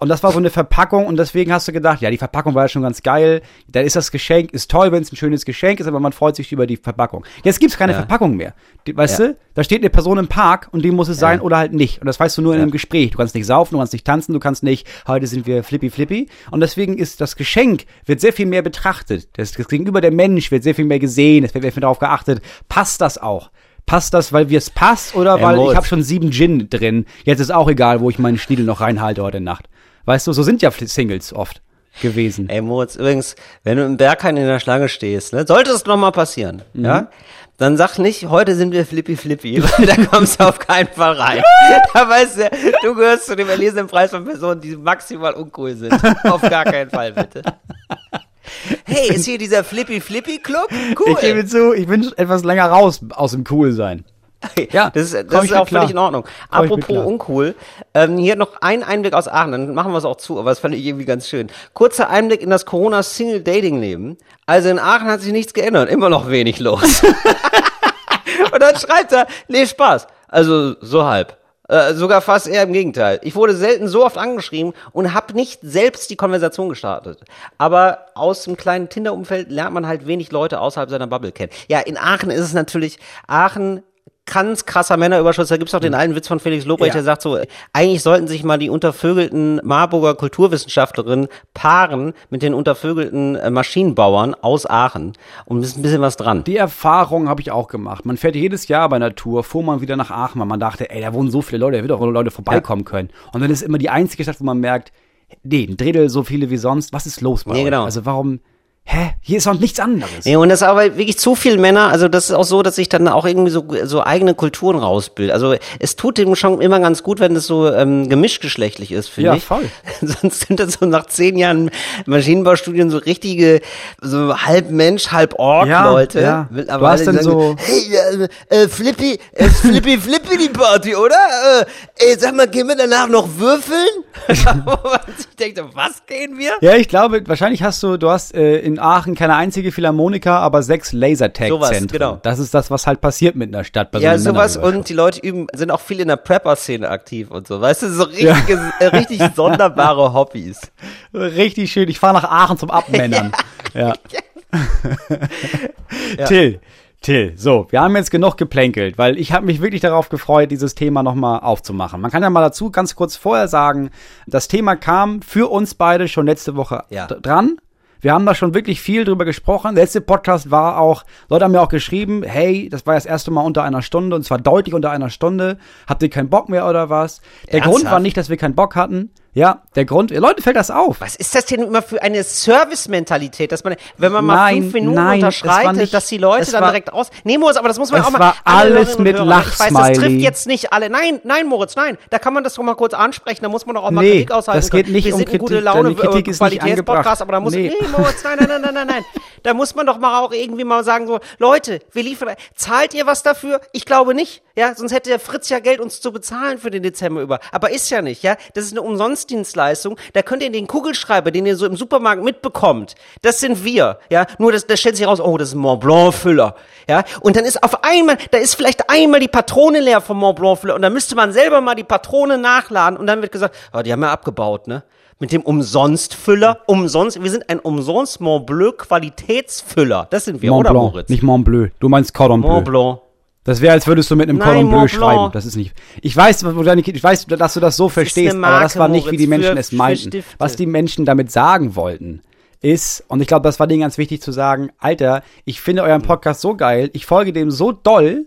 und das war so eine Verpackung und deswegen hast du gedacht, ja, die Verpackung war ja schon ganz geil. Dann ist das Geschenk, ist toll, wenn es ein schönes Geschenk ist, aber man freut sich über die Verpackung. Jetzt gibt's keine Ja. Verpackung mehr. Die, weißt Ja. du, da steht eine Person im Park und die muss es sein oder halt nicht. Und das weißt du nur in einem Gespräch. Du kannst nicht saufen, du kannst nicht tanzen, du kannst nicht, heute sind wir flippy flippy. Und deswegen ist das Geschenk, wird sehr viel mehr betrachtet. Das, das Gegenüber der Mensch wird sehr viel mehr gesehen, es wird sehr viel darauf geachtet. Passt das auch? Passt das, weil wir es passt oder weil ich habe schon sieben Gin drin. Jetzt ist auch egal, wo ich meinen Schniedel noch reinhalte heute Nacht. Weißt du, so sind ja Singles oft gewesen. Ey Moritz, übrigens, wenn du im Berghain in der Schlange stehst, ne, sollte es noch mal passieren, Mhm. ja, dann sag nicht, heute sind wir flippy flippy, weil da kommst du auf keinen Fall rein. Da weißt du, du gehörst zu dem erlesenen Preis von Personen, die maximal uncool sind. Auf gar keinen Fall, bitte. Hey, ist hier dieser Flippy Flippy Club? Cool. Ich gebe zu, ich bin etwas länger raus aus dem Coolsein. Ja, das ist, das ist auch völlig in Ordnung. Komm Apropos uncool, ähm, hier noch ein Einblick aus Aachen, dann machen wir es auch zu, aber das fand ich irgendwie ganz schön. Kurzer Einblick in das Corona-Single-Dating-Leben. Also in Aachen hat sich nichts geändert, immer noch wenig los. Und dann schreibt er, nee, Spaß. Also so halb. Äh, sogar fast eher im Gegenteil. Ich wurde selten so oft angeschrieben und habe nicht selbst die Konversation gestartet. Aber aus dem kleinen Tinder-Umfeld lernt man halt wenig Leute außerhalb seiner Bubble kennen. Ja, in Aachen ist es natürlich, Aachen ganz krasser Männerüberschuss. Da gibt's auch den alten Witz von Felix Lobrecht, Ja. der sagt so, eigentlich sollten sich mal die untervögelten Marburger Kulturwissenschaftlerinnen paaren mit den untervögelten äh, Maschinenbauern aus Aachen. Und es ist ein bisschen was dran. Die Erfahrung habe ich auch gemacht. Man fährt jedes Jahr bei einer Tour, fuhr man wieder nach Aachen, weil man dachte, ey, da wohnen so viele Leute, da wird auch Leute vorbeikommen können. Und dann ist immer die einzige Stadt, wo man merkt, nee, ein Drittel so viele wie sonst. Was ist los bei Nee, euch? genau. Also warum, hä? Hier ist doch nichts anderes. Nee, und das ist aber wirklich zu viel Männer, also das ist auch so, dass sich dann auch irgendwie so, so eigene Kulturen rausbilden. Also es tut dem schon immer ganz gut, wenn das so ähm, gemischtgeschlechtlich ist, finde Ja, ich. voll. Sonst sind das so nach zehn Jahren Maschinenbaustudien so richtige, so halb Mensch, halb Ork Ja, Leute. ja. Mittlerweile Du hast dann so- hey, äh, äh, Flippy, äh, Flippy, Flippy die Party, oder? Äh, ey, sag mal, gehen wir danach noch würfeln? Sich denkt, was gehen wir? Ja, ich glaube, wahrscheinlich hast du, du hast äh, in Aachen keine einzige Philharmonika, aber sechs Lasertag-Zentren. genau. Das ist das, was halt passiert mit einer Stadt. Bei Ja, so sowas und die Leute üben, sind auch viel in der Prepper-Szene aktiv und so. Weißt du, so richtige, äh, richtig sonderbare Hobbys. Richtig schön. Ich fahre nach Aachen zum Abmännern. ja. Till, Till, so, wir haben jetzt genug geplänkelt, weil ich habe mich wirklich darauf gefreut, dieses Thema nochmal aufzumachen. Man kann ja mal dazu ganz kurz vorher sagen, das Thema kam für uns beide schon letzte Woche Ja. dran. Wir haben da schon wirklich viel drüber gesprochen. Der letzte Podcast war auch, Leute haben mir auch geschrieben, hey, das war das erste Mal unter einer Stunde und zwar deutlich unter einer Stunde. Habt ihr keinen Bock mehr oder was? Der Ernsthaft? Grund war nicht, dass wir keinen Bock hatten. Ja, der Grund, Leute fällt das auf. Was ist das denn immer für eine Service-Mentalität, dass man, wenn man mal Nein, fünf Minuten nein, unterschreitet, nicht- dass die Leute dann war- direkt aus. Nee, Moritz, aber das muss man auch mal. war alle alles mit Hörer, Ich weiß, das Lachsmiley. trifft jetzt nicht alle. Nein, nein, Moritz, nein. Da kann man das doch mal kurz ansprechen. Da muss man doch auch mal Nee, Kritik aushalten. das geht können. nicht Wir um sind ein gute Kritik, Laune Kritik ist nicht angebracht. aber da muss Nee. nee, Moritz, nein, nein, nein, nein, nein, nein. Da muss man doch mal auch irgendwie mal sagen so, Leute, wir liefern. Zahlt ihr was dafür? Ich glaube nicht. Ja, sonst hätte der Fritz ja Geld uns zu bezahlen für den Dezember über. Aber ist ja nicht. Ja, das ist eine Umsonstdienstleistung. Da könnt ihr den Kugelschreiber, den ihr so im Supermarkt mitbekommt, das sind wir. Ja, nur das, das stellt sich raus. Oh, das ist ein Mont Blanc Füller. Ja, und dann ist auf einmal, da ist vielleicht einmal die Patrone leer vom Mont Blanc Füller und dann müsste man selber mal die Patrone nachladen und dann wird gesagt, oh, die haben ja abgebaut, ne? Mit dem Umsonstfüller, umsonst, wir sind ein umsonst Mont Blanc Qualitätsfüller. Das sind wir, Mont oder Blanc, Moritz? nicht Mont Bleu. Du meinst Cordon Bleu. Mont Blanc. Das wäre, als würdest du mit einem Nein, Cordon Bleu Mont Blanc. schreiben. Das ist nicht. Ich weiß, ich weiß, dass du das so verstehst, eine aber das Marke, war nicht, wie die Menschen es meinten. Stifte. Was die Menschen damit sagen wollten, ist, und ich glaube, das war denen ganz wichtig zu sagen, Alter, ich finde euren Podcast so geil, ich folge dem so doll,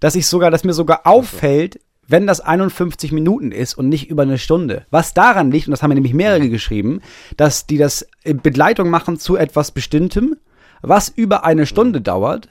dass ich sogar, dass mir sogar auffällt, wenn das 51 Minuten ist und nicht über eine Stunde. Was daran liegt, und das haben mir nämlich mehrere geschrieben, dass die das in Begleitung machen zu etwas Bestimmtem, was über eine Stunde dauert.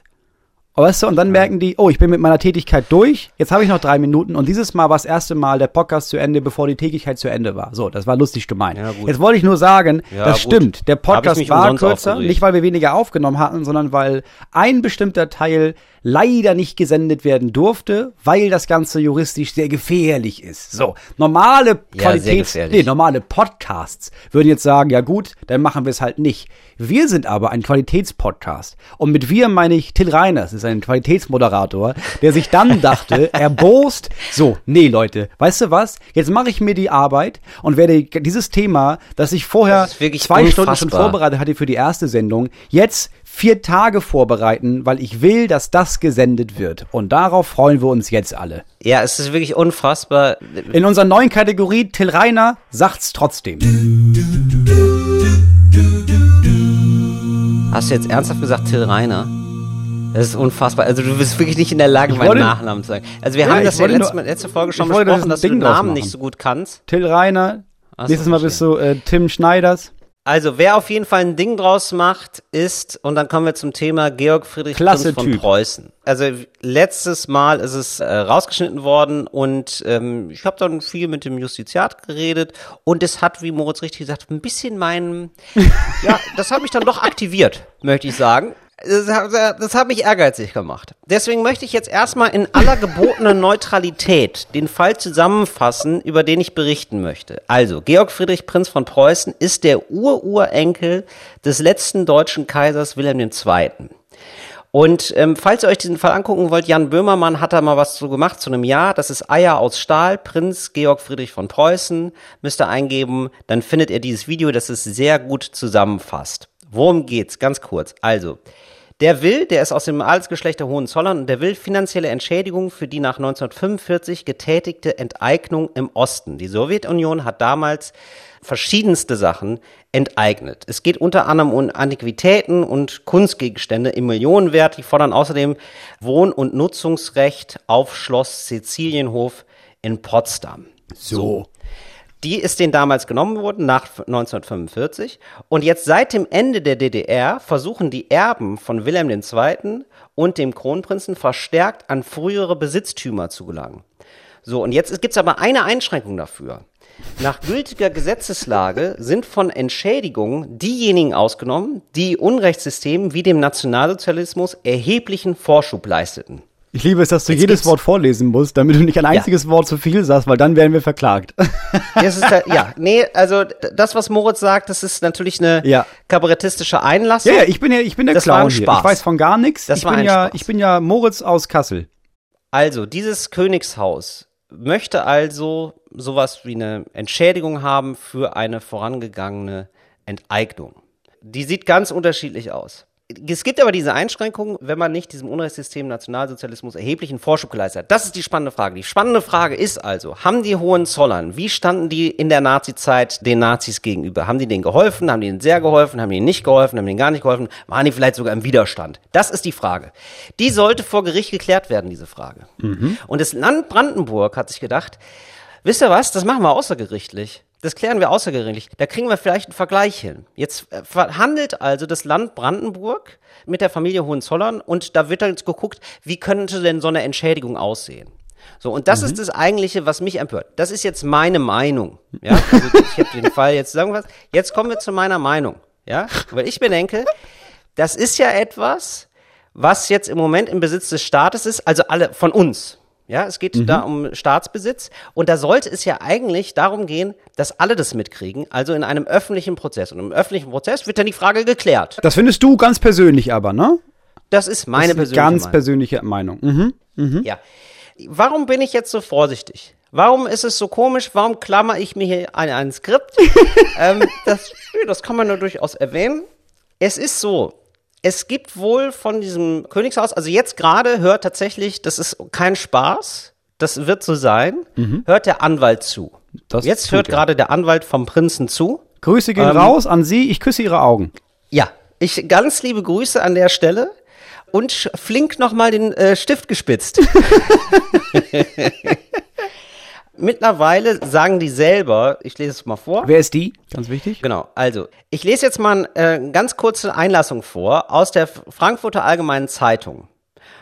Weißt du, und dann merken die, oh, ich bin mit meiner Tätigkeit durch, jetzt habe ich noch drei Minuten und dieses Mal war das erste Mal der Podcast zu Ende, bevor die Tätigkeit zu Ende war. So, das war lustig gemeint. Ja, jetzt wollte ich nur sagen, Ja, das gut. stimmt. Der Podcast war kürzer, nicht weil wir weniger aufgenommen hatten, sondern weil ein bestimmter Teil leider nicht gesendet werden durfte, weil das Ganze juristisch sehr gefährlich ist. So, normale Ja, sehr Qualität, gefährlich. nee, normale Podcasts würden jetzt sagen, ja gut, dann machen wir es halt nicht. Wir sind aber ein Qualitätspodcast. Und mit wir meine ich Till Reiners, ist ein Qualitätsmoderator, der sich dann dachte, erbost, so, nee Leute, weißt du was? Jetzt mache ich mir die Arbeit und werde dieses Thema, das ich vorher Das zwei Stunden schon unfassbar. vorbereitet hatte für die erste Sendung, jetzt vier Tage vorbereiten, weil ich will, dass das gesendet wird. Und darauf freuen wir uns jetzt alle. Ja, es ist wirklich unfassbar. In unserer neuen Kategorie Till Reiner sagt's trotzdem. Hast du jetzt ernsthaft gesagt Till Reiner? Das ist unfassbar. Also du bist wirklich nicht in der Lage, meinen Nachnamen zu sagen. Also wir Ja, haben das ja letzte, nur- letzte Folge schon dass besprochen, ein dass du den Ding Namen nicht so gut kannst. Till Reiner. Ach Nächstes Mal bist du äh, Tim Schneiders. Also, wer auf jeden Fall ein Ding draus macht, ist, und dann kommen wir zum Thema Georg Friedrich Klasse von Typ. Preußen. Also, letztes Mal ist es äh, rausgeschnitten worden und ähm, ich habe dann viel mit dem Justiziat geredet und es hat, wie Moritz richtig gesagt, ein bisschen meinen, ja, das hat mich dann doch aktiviert, möchte ich sagen. Das das hat mich ehrgeizig gemacht. Deswegen möchte ich jetzt erstmal in aller gebotenen Neutralität den Fall zusammenfassen, über den ich berichten möchte. Also, Georg Friedrich Prinz von Preußen ist der Ururenkel des letzten deutschen Kaisers Wilhelm II. Und ähm, falls ihr euch diesen Fall angucken wollt, Jan Böhmermann hat da mal was so gemacht zu einem Jahr. Das ist Eier aus Stahl, Prinz Georg Friedrich von Preußen. Müsst ihr eingeben, dann findet ihr dieses Video, das es sehr gut zusammenfasst. Worum geht's? Ganz kurz. Also, der will, der ist aus dem Adelsgeschlecht der Hohenzollern und der will finanzielle Entschädigung für die nach 1945 getätigte Enteignung im Osten. Die Sowjetunion hat damals verschiedenste Sachen enteignet. Es geht unter anderem um Antiquitäten und Kunstgegenstände im Millionenwert. Die fordern außerdem Wohn- und Nutzungsrecht auf Schloss Sizilienhof in Potsdam. So. Die ist denen damals genommen worden, nach 1945. Und jetzt seit dem Ende der DDR versuchen die Erben von Wilhelm II. und dem Kronprinzen verstärkt an frühere Besitztümer zu gelangen. So, und jetzt gibt es aber eine Einschränkung dafür. Nach gültiger Gesetzeslage sind von Entschädigungen diejenigen ausgenommen, die Unrechtssystemen wie dem Nationalsozialismus erheblichen Vorschub leisteten. Ich liebe es, dass du Jetzt jedes Wort vorlesen musst, damit du nicht ein einziges Wort zu viel sagst, weil dann werden wir verklagt. Halt, ja, nee, also das, was Moritz sagt, das ist natürlich eine Ja. kabarettistische Einlassung. ja, ja, ich bin ja, ich bin der Das war Clown ein hier. Spaß. Ich weiß von gar nichts. Das ich war bin ein ja, Spaß. ich bin ja Moritz aus Kassel. Also, dieses Königshaus möchte also sowas wie eine Entschädigung haben für eine vorangegangene Enteignung. Die sieht ganz unterschiedlich aus. Es gibt aber diese Einschränkung, wenn man nicht diesem Unrechtssystem Nationalsozialismus erheblichen Vorschub geleistet hat. Das ist die spannende Frage. Die spannende Frage ist also, haben die Hohenzollern, wie standen die in der Nazizeit den Nazis gegenüber? Haben die denen geholfen? Haben die ihnen sehr geholfen? Haben die ihnen nicht geholfen? Haben die ihnen gar nicht geholfen? Waren die vielleicht sogar im Widerstand? Das ist die Frage. Die sollte vor Gericht geklärt werden, diese Frage. Und das Land Brandenburg hat sich gedacht, wisst ihr was, das machen wir außergerichtlich. Das klären wir außergerichtlich. Da kriegen wir vielleicht einen Vergleich hin. Jetzt äh, verhandelt also das Land Brandenburg mit der Familie Hohenzollern und da wird dann jetzt geguckt, wie könnte denn so eine Entschädigung aussehen. So, und das ist das eigentliche, was mich empört. Das ist jetzt meine Meinung. Ja, also ich habe den Fall jetzt zusammengefasst. Jetzt kommen wir zu meiner Meinung. Ja, weil ich mir denke, das ist ja etwas, was jetzt im Moment im Besitz des Staates ist, also alle von uns. Ja, es geht da um Staatsbesitz und da sollte es ja eigentlich darum gehen, dass alle das mitkriegen, also in einem öffentlichen Prozess. Und im öffentlichen Prozess wird dann die Frage geklärt. Das findest du ganz persönlich aber, ne? Das ist meine das ist persönliche ganz Meinung. persönliche Meinung. Mhm. Ja. Warum bin ich jetzt so vorsichtig? Warum ist es so komisch? Warum klammer ich mir hier ein, ein Skript? ähm, das, das kann man nur durchaus erwähnen. Es ist so, es gibt wohl von diesem Königshaus, also jetzt gerade hört tatsächlich, das ist kein Spaß, das wird so sein, hört der Anwalt zu. Das jetzt hört er. gerade der Anwalt vom Prinzen zu. Grüße gehen Ähm, raus an Sie, ich küsse Ihre Augen. Ja, ich ganz liebe Grüße an der Stelle und flink nochmal den äh, Stift gespitzt. Mittlerweile sagen die selber, ich lese es mal vor. Wer ist die? Ganz wichtig. Genau, also ich lese jetzt mal eine äh, ganz kurze Einlassung vor aus der Frankfurter Allgemeinen Zeitung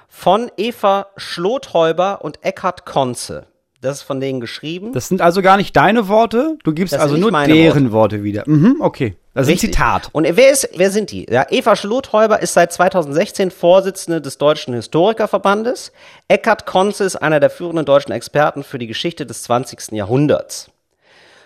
von Eva Schlothäuber und Eckhard Konze. Das ist von denen geschrieben. Das sind also gar nicht deine Worte, du gibst Das also nur deren Worte. wieder. Mhm, okay. Das ist ein Richtig. Zitat. Und wer ist, wer sind die? Ja, Eva Schlothäuber ist seit 2016 Vorsitzende des Deutschen Historikerverbandes. Eckhard Konze ist einer der führenden deutschen Experten für die Geschichte des 20. Jahrhunderts.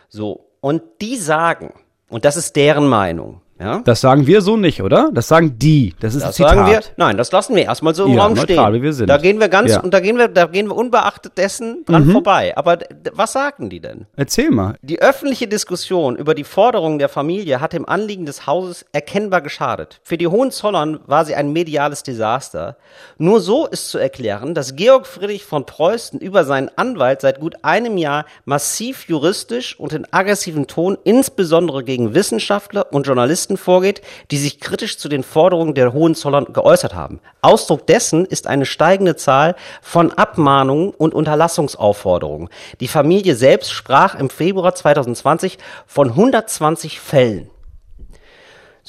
So. Und die sagen, und das ist deren Meinung, ja. Das sagen wir so nicht, oder? Das sagen die. Das ist Das ein Zitat. sagen wir, nein, das lassen wir erstmal so im Ja, Raum neutral, stehen. wie wir sind. Da gehen wir ganz, Ja. Mhm. und da gehen wir, da gehen wir unbeachtet dessen dran vorbei. Aber was sagen die denn? Erzähl mal. Die öffentliche Diskussion über die Forderungen der Familie hat dem Anliegen des Hauses erkennbar geschadet. Für die Hohenzollern war sie ein mediales Desaster. Nur so ist zu erklären, dass Georg Friedrich von Preußen über seinen Anwalt seit gut einem Jahr massiv juristisch und in aggressivem Ton insbesondere gegen Wissenschaftler und Journalisten vorgeht, die sich kritisch zu den Forderungen der Hohenzollern geäußert haben. Ausdruck dessen ist eine steigende Zahl von Abmahnungen und Unterlassungsaufforderungen. Die Familie selbst sprach im Februar 2020 von 120 Fällen.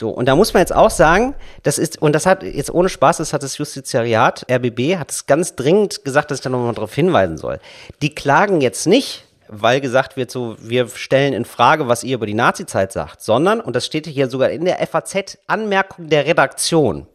So, und da muss man jetzt auch sagen, das ist, und das hat jetzt ohne Spaß, das hat das Justiziariat, RBB, hat es ganz dringend gesagt, dass ich da nochmal darauf hinweisen soll. Die klagen jetzt nicht, weil gesagt wird, so, wir stellen in Frage, was ihr über die Nazizeit sagt, sondern, und das steht hier sogar in der FAZ, Anmerkung der Redaktion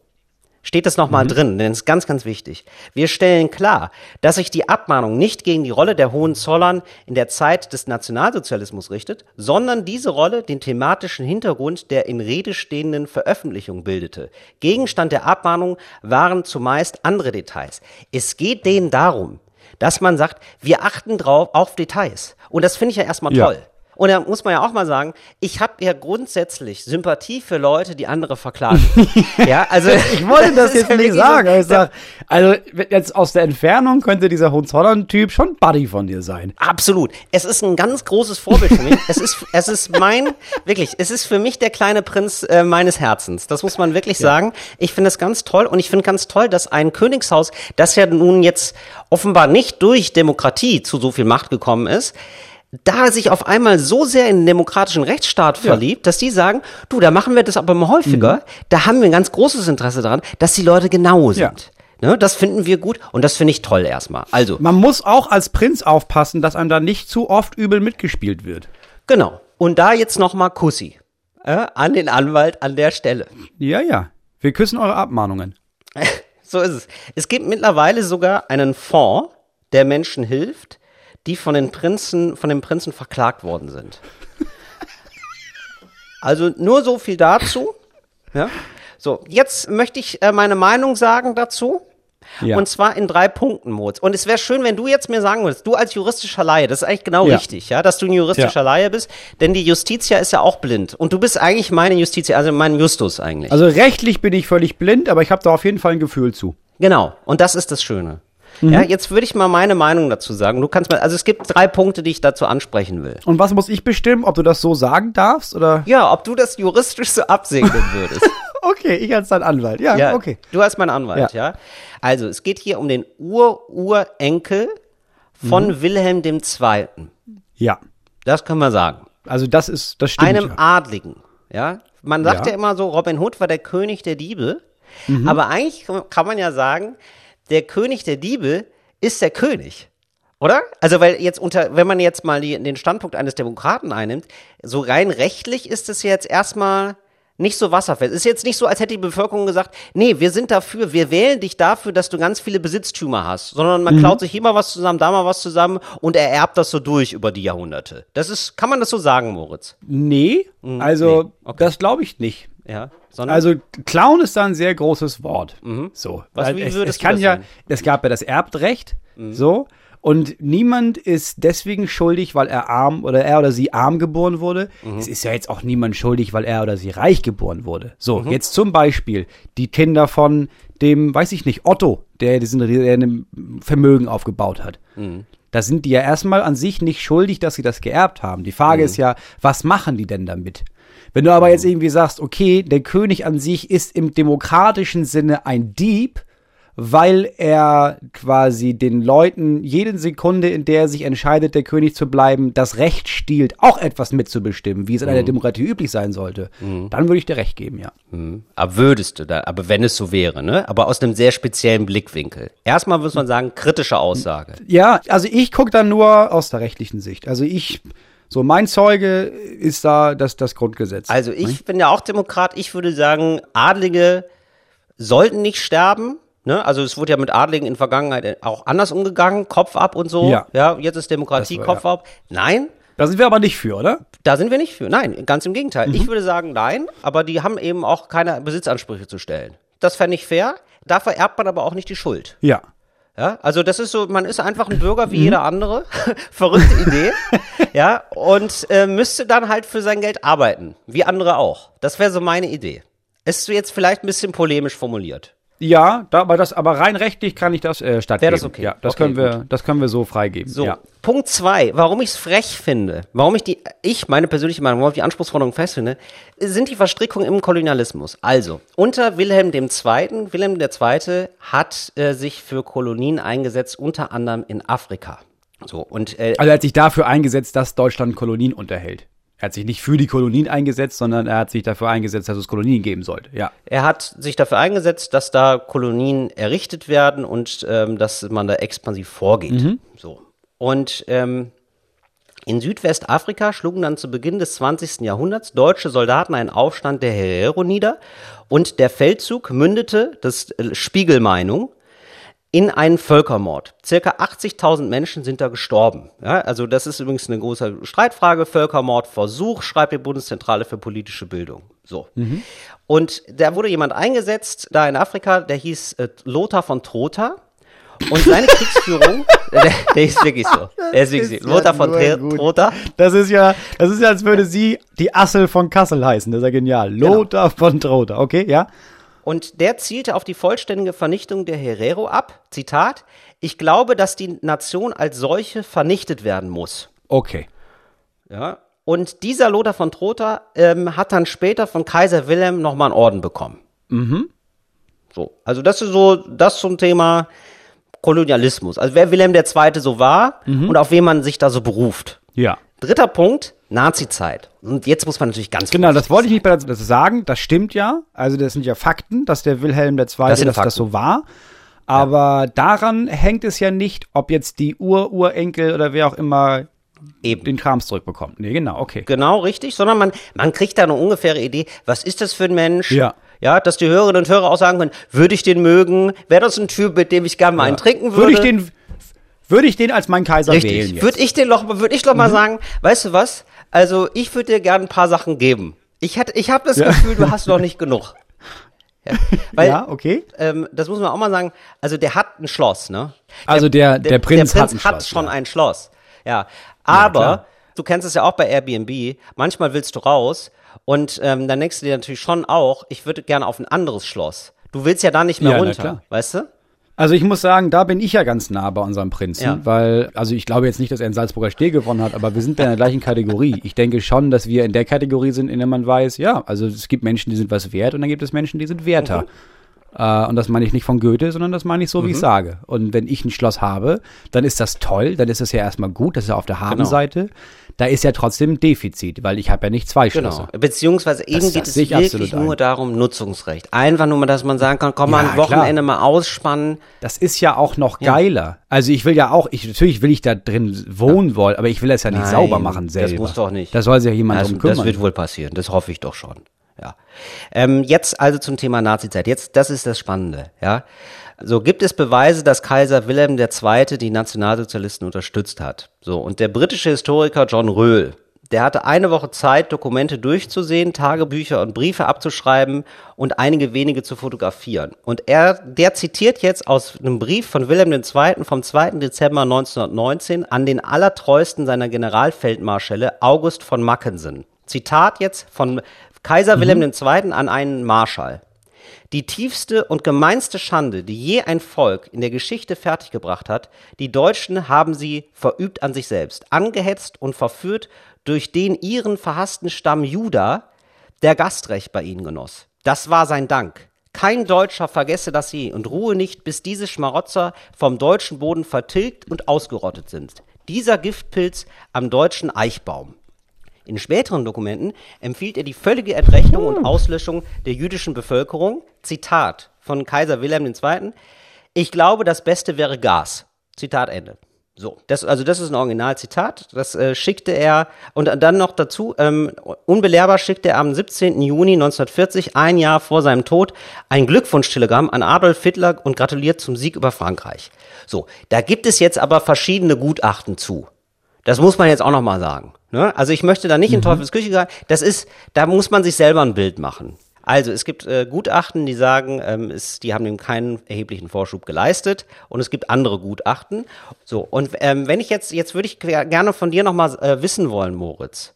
steht das nochmal mhm. drin, denn es ist ganz, ganz wichtig. Wir stellen klar, dass sich die Abmahnung nicht gegen die Rolle der Hohenzollern in der Zeit des Nationalsozialismus richtet, sondern diese Rolle den thematischen Hintergrund der in Rede stehenden Veröffentlichung bildete. Gegenstand der Abmahnung waren zumeist andere Details. Es geht denen darum, dass man sagt, wir achten drauf auf Details. Und das finde ich ja erstmal toll. Und da muss man ja auch mal sagen, ich habe ja grundsätzlich Sympathie für Leute, die andere verklagen. ja, also ich wollte das, das jetzt nicht sagen. Aber ich sag, also jetzt aus der Entfernung könnte dieser Hohenzollern-Typ schon Buddy von dir sein. Absolut. Es ist ein ganz großes Vorbild für mich. es ist, es ist mein, wirklich, es ist für mich der kleine Prinz äh, meines Herzens. Das muss man wirklich ja. sagen. Ich finde es ganz toll und ich finde ganz toll, dass ein Königshaus, das ja nun jetzt offenbar nicht durch Demokratie zu so viel Macht gekommen ist, da sich auf einmal so sehr in den demokratischen Rechtsstaat verliebt, ja. dass die sagen, du, da machen wir das aber mal häufiger. Mhm. Da haben wir ein ganz großes Interesse daran, dass die Leute genau sind. Ja. Ne, das finden wir gut und das finde ich toll erstmal. Also. Man muss auch als Prinz aufpassen, dass einem da nicht zu oft übel mitgespielt wird. Genau. Und da jetzt nochmal Kussi. Äh, an den Anwalt an der Stelle. Ja, ja. Wir küssen eure Abmahnungen. so ist es. Es gibt mittlerweile sogar einen Fonds, der Menschen hilft, die von den Prinzen, von den Prinzen verklagt worden sind. Also nur so viel dazu. Ja. So, jetzt möchte ich äh, meine Meinung sagen dazu. Ja. Und zwar in drei Punkten, Moritz. Und es wäre schön, wenn du jetzt mir sagen würdest, du als juristischer Laie, das ist eigentlich genau ja. richtig, ja, dass du ein juristischer ja. Laie bist, denn die Justitia ist ja auch blind. Und du bist eigentlich meine Justitia, also mein Justus eigentlich. Also rechtlich bin ich völlig blind, aber ich habe da auf jeden Fall ein Gefühl zu. Genau, und das ist das Schöne. Mhm. Ja, jetzt würde ich mal meine Meinung dazu sagen. Du kannst mal, also es gibt drei Punkte, die ich dazu ansprechen will. Und was muss ich bestimmen, ob du das so sagen darfst oder? Ja, ob du das juristisch so absegnen würdest. okay, ich als dein Anwalt. Ja, ja, okay. Du als mein Anwalt, ja. ja. Also, es geht hier um den Ur-Urenkel von mhm. Wilhelm II. Ja. Das können wir sagen. Also, das ist, das stimmt. Einem ja. Adligen, ja. Man sagt ja. ja immer so, Robin Hood war der König der Diebe. Mhm. Aber eigentlich kann man ja sagen, der König der Diebe ist der König. Oder? Also, weil jetzt unter, wenn man jetzt mal die, den Standpunkt eines Demokraten einnimmt, so rein rechtlich ist es jetzt erstmal nicht so wasserfest. Ist jetzt nicht so, als hätte die Bevölkerung gesagt, nee, wir sind dafür, wir wählen dich dafür, dass du ganz viele Besitztümer hast, sondern man mhm. klaut sich hier mal was zusammen, da mal was zusammen und er erbt das so durch über die Jahrhunderte. Das ist, kann man das so sagen, Moritz? Nee, mhm, also nee. Okay. das glaube ich nicht. Ja. Also Clown ist da ein sehr großes Wort. Mhm. So. Was, wie es, es kann ja, es gab ja das Erbrecht, mhm. so. Und niemand ist deswegen schuldig, weil er arm oder er oder sie arm geboren wurde. Mhm. Es ist ja jetzt auch niemand schuldig, weil er oder sie reich geboren wurde. So, mhm. jetzt zum Beispiel die Kinder von dem, weiß ich nicht, Otto, der diesen der ein Vermögen aufgebaut hat. Mhm. Da sind die ja erstmal an sich nicht schuldig, dass sie das geerbt haben. Die Frage mhm. ist ja, was machen die denn damit? Wenn du aber jetzt mhm. irgendwie sagst, okay, der König an sich ist im demokratischen Sinne ein Dieb, weil er quasi den Leuten jede Sekunde, in der er sich entscheidet, der König zu bleiben, das Recht stiehlt, auch etwas mitzubestimmen, wie es in einer mhm. Demokratie üblich sein sollte, mhm. dann würde ich dir recht geben, ja. Mhm. Aber würdest du da, aber wenn es so wäre, ne? Aber aus einem sehr speziellen Blickwinkel. Erstmal muss man sagen, kritische Aussage. Ja, also ich gucke dann nur aus der rechtlichen Sicht. Also ich so, mein Zeuge ist da das, das Grundgesetz. Also ich ne? bin ja auch Demokrat. Ich würde sagen, Adlige sollten nicht sterben. Ne? Also es wurde ja mit Adligen in Vergangenheit auch anders umgegangen, Kopf ab und so. Ja, ja jetzt ist Demokratie, war, Kopf ja. ab. Nein. Da sind wir aber nicht für, oder? Da sind wir nicht für. Nein, ganz im Gegenteil. Mhm. Ich würde sagen, nein, aber die haben eben auch keine Besitzansprüche zu stellen. Das fände ich fair. Dafür erbt man aber auch nicht die Schuld. Ja. Ja, also das ist so, man ist einfach ein Bürger wie mhm. jeder andere. Verrückte Idee. ja, und äh, müsste dann halt für sein Geld arbeiten, wie andere auch. Das wäre so meine Idee. Ist jetzt vielleicht ein bisschen polemisch formuliert. Ja, da, aber das, aber rein rechtlich kann ich das äh, stattgeben. Wäre das okay? Ja, das okay, können wir, gut. das können wir so freigeben. So, ja. Punkt zwei, warum ich es frech finde, warum ich die, ich meine persönliche Meinung, warum ich die Anspruchsforderung festfinde, sind die Verstrickungen im Kolonialismus. Also unter Wilhelm II. Wilhelm II. hat äh, sich für Kolonien eingesetzt, unter anderem in Afrika. So und äh, also er hat sich dafür eingesetzt, dass Deutschland Kolonien unterhält. Er hat sich nicht für die Kolonien eingesetzt, sondern er hat sich dafür eingesetzt, dass es Kolonien geben sollte. Ja. Er hat sich dafür eingesetzt, dass da Kolonien errichtet werden und ähm, dass man da expansiv vorgeht. So. Und ähm, in Südwestafrika schlugen dann zu Beginn des 20. Jahrhunderts deutsche Soldaten einen Aufstand der Herero nieder und der Feldzug mündete, das ist äh, Spiegelmeinung, in einen Völkermord. Circa 80.000 Menschen sind da gestorben. Ja, also das ist übrigens eine große Streitfrage. Völkermordversuch, schreibt die Bundeszentrale für politische Bildung. So. Und da wurde jemand eingesetzt, da in Afrika, der hieß äh, Lothar von Trotha. Und seine Kriegsführung, der, der ist wirklich so. Der ist wirklich so. Lothar von Trotha. Das ist ja, das ist ja, als würde sie die Assel von Kassel heißen. Das ist ja genial. Lothar von Trotha. Okay, ja? Und der zielte auf die vollständige Vernichtung der Herero ab. Zitat: Ich glaube, dass die Nation als solche vernichtet werden muss. Okay. Ja. Und dieser Lothar von Trotha ähm, hat dann später von Kaiser Wilhelm nochmal einen Orden bekommen. Mhm. So. Also das ist so, das zum Thema Kolonialismus. Also wer Wilhelm II. so war und auf wen man sich da so beruft. Ja. Dritter Punkt, Nazi-Zeit. Und jetzt muss man natürlich ganz Genau, das wollte ich nicht bei das sagen. Das stimmt ja. Also das sind ja Fakten, dass der Wilhelm II. Das dass das, so war. Aber daran hängt es ja nicht, ob jetzt die Ur-Urenkel oder wer auch immer Eben. den Krams zurückbekommt. Nee, genau, okay. Genau, richtig, sondern man, man kriegt da eine ungefähre Idee, was ist das für ein Mensch? Ja. Ja, dass die Hörerinnen und Hörer auch sagen können, würde ich den mögen? Wäre das ein Typ, mit dem ich gerne mal einen trinken würde? Würde ich den, würde ich den als meinen Kaiser wählen Richtig. jetzt? Würde ich den doch, würde ich doch mal sagen, weißt du was? Also, ich würde dir gerne ein paar Sachen geben. Ich ich habe das Ja. Gefühl, du hast noch nicht genug. Ja, weil, ja, okay. ähm, das muss man auch mal sagen, also der hat ein Schloss, ne? Also der, der, Prinz, der hat, Prinz ein hat, Schloss, schon ja. ein Schloss. Ja. Aber, du kennst es ja auch bei Airbnb, manchmal willst du raus und ähm, dann denkst du dir natürlich schon auch, ich würde gerne auf ein anderes Schloss. Du willst ja da nicht mehr runter, weißt du? Also ich muss sagen, da bin ich ja ganz nah bei unserem Prinzen, Ja. weil, also ich glaube jetzt nicht, dass er in Salzburger Steh gewonnen hat, aber wir sind da in der gleichen Kategorie. Ich denke schon, dass wir in der Kategorie sind, in der man weiß, ja, also es gibt Menschen, die sind was wert und dann gibt es Menschen, die sind werter. Mhm. Äh, und das meine ich nicht von Goethe, sondern das meine ich so, wie ich sage. Und wenn ich ein Schloss habe, dann ist das toll, dann ist es ja erstmal gut, das ist ja auf der Genau. Da ist ja trotzdem ein Defizit, weil ich habe ja nicht zwei Schlösser. Genau. Beziehungsweise eben Das- geht das es wirklich nur ein. darum, Nutzungsrecht. Einfach nur mal, dass man sagen kann, komm mal Ja, ein Wochenende mal ausspannen. Das ist ja auch noch geiler. Also ich will ja auch, ich, natürlich will ich da drin wohnen wollen, aber ich will das ja nicht Nein, sauber machen das selber. muss doch nicht. Da soll sich ja jemand Also, drum kümmern. das wird wohl passieren, das hoffe ich doch schon. Ja. Ähm, jetzt also zum Thema Nazizeit. Jetzt, das ist das Spannende, ja. So gibt es Beweise, dass Kaiser Wilhelm II. die Nationalsozialisten unterstützt hat. So und der britische Historiker John Röhl, der hatte eine Woche Zeit, Dokumente durchzusehen, Tagebücher und Briefe abzuschreiben und einige wenige zu fotografieren. Und er, der zitiert jetzt aus einem Brief von Wilhelm II. vom 2. Dezember 1919 an den allertreuesten seiner Generalfeldmarschälle August von Mackensen. Zitat jetzt von Kaiser Wilhelm II. an einen Marschall. Die tiefste und gemeinste Schande, die je ein Volk in der Geschichte fertiggebracht hat, die Deutschen haben sie verübt an sich selbst, angehetzt und verführt durch den ihren verhassten Stamm Juda, der Gastrecht bei ihnen genoss. Das war sein Dank. Kein Deutscher vergesse das je und ruhe nicht, bis diese Schmarotzer vom deutschen Boden vertilgt und ausgerottet sind. Dieser Giftpilz am deutschen Eichbaum. In späteren Dokumenten empfiehlt er die völlige Entrechtung und Auslöschung der jüdischen Bevölkerung. Zitat von Kaiser Wilhelm II. Ich glaube, das Beste wäre Gas. Zitat Ende. So, das, also das ist ein Originalzitat. Das äh, schickte er und dann noch dazu, ähm, unbelehrbar schickte er am 17. Juni 1940, ein Jahr vor seinem Tod, ein Glückwunschtelegramm an Adolf Hitler und gratuliert zum Sieg über Frankreich. So, da gibt es jetzt aber verschiedene Gutachten zu. Das muss man jetzt auch noch mal sagen. Ne? Also ich möchte da nicht in Teufels Küche gehen. Das ist, da muss man sich selber ein Bild machen. Also es gibt äh, Gutachten, die sagen, ähm, es, die haben ihm keinen erheblichen Vorschub geleistet, und es gibt andere Gutachten. So und ähm, wenn ich jetzt, jetzt würde ich gerne von dir noch mal äh, wissen wollen, Moritz.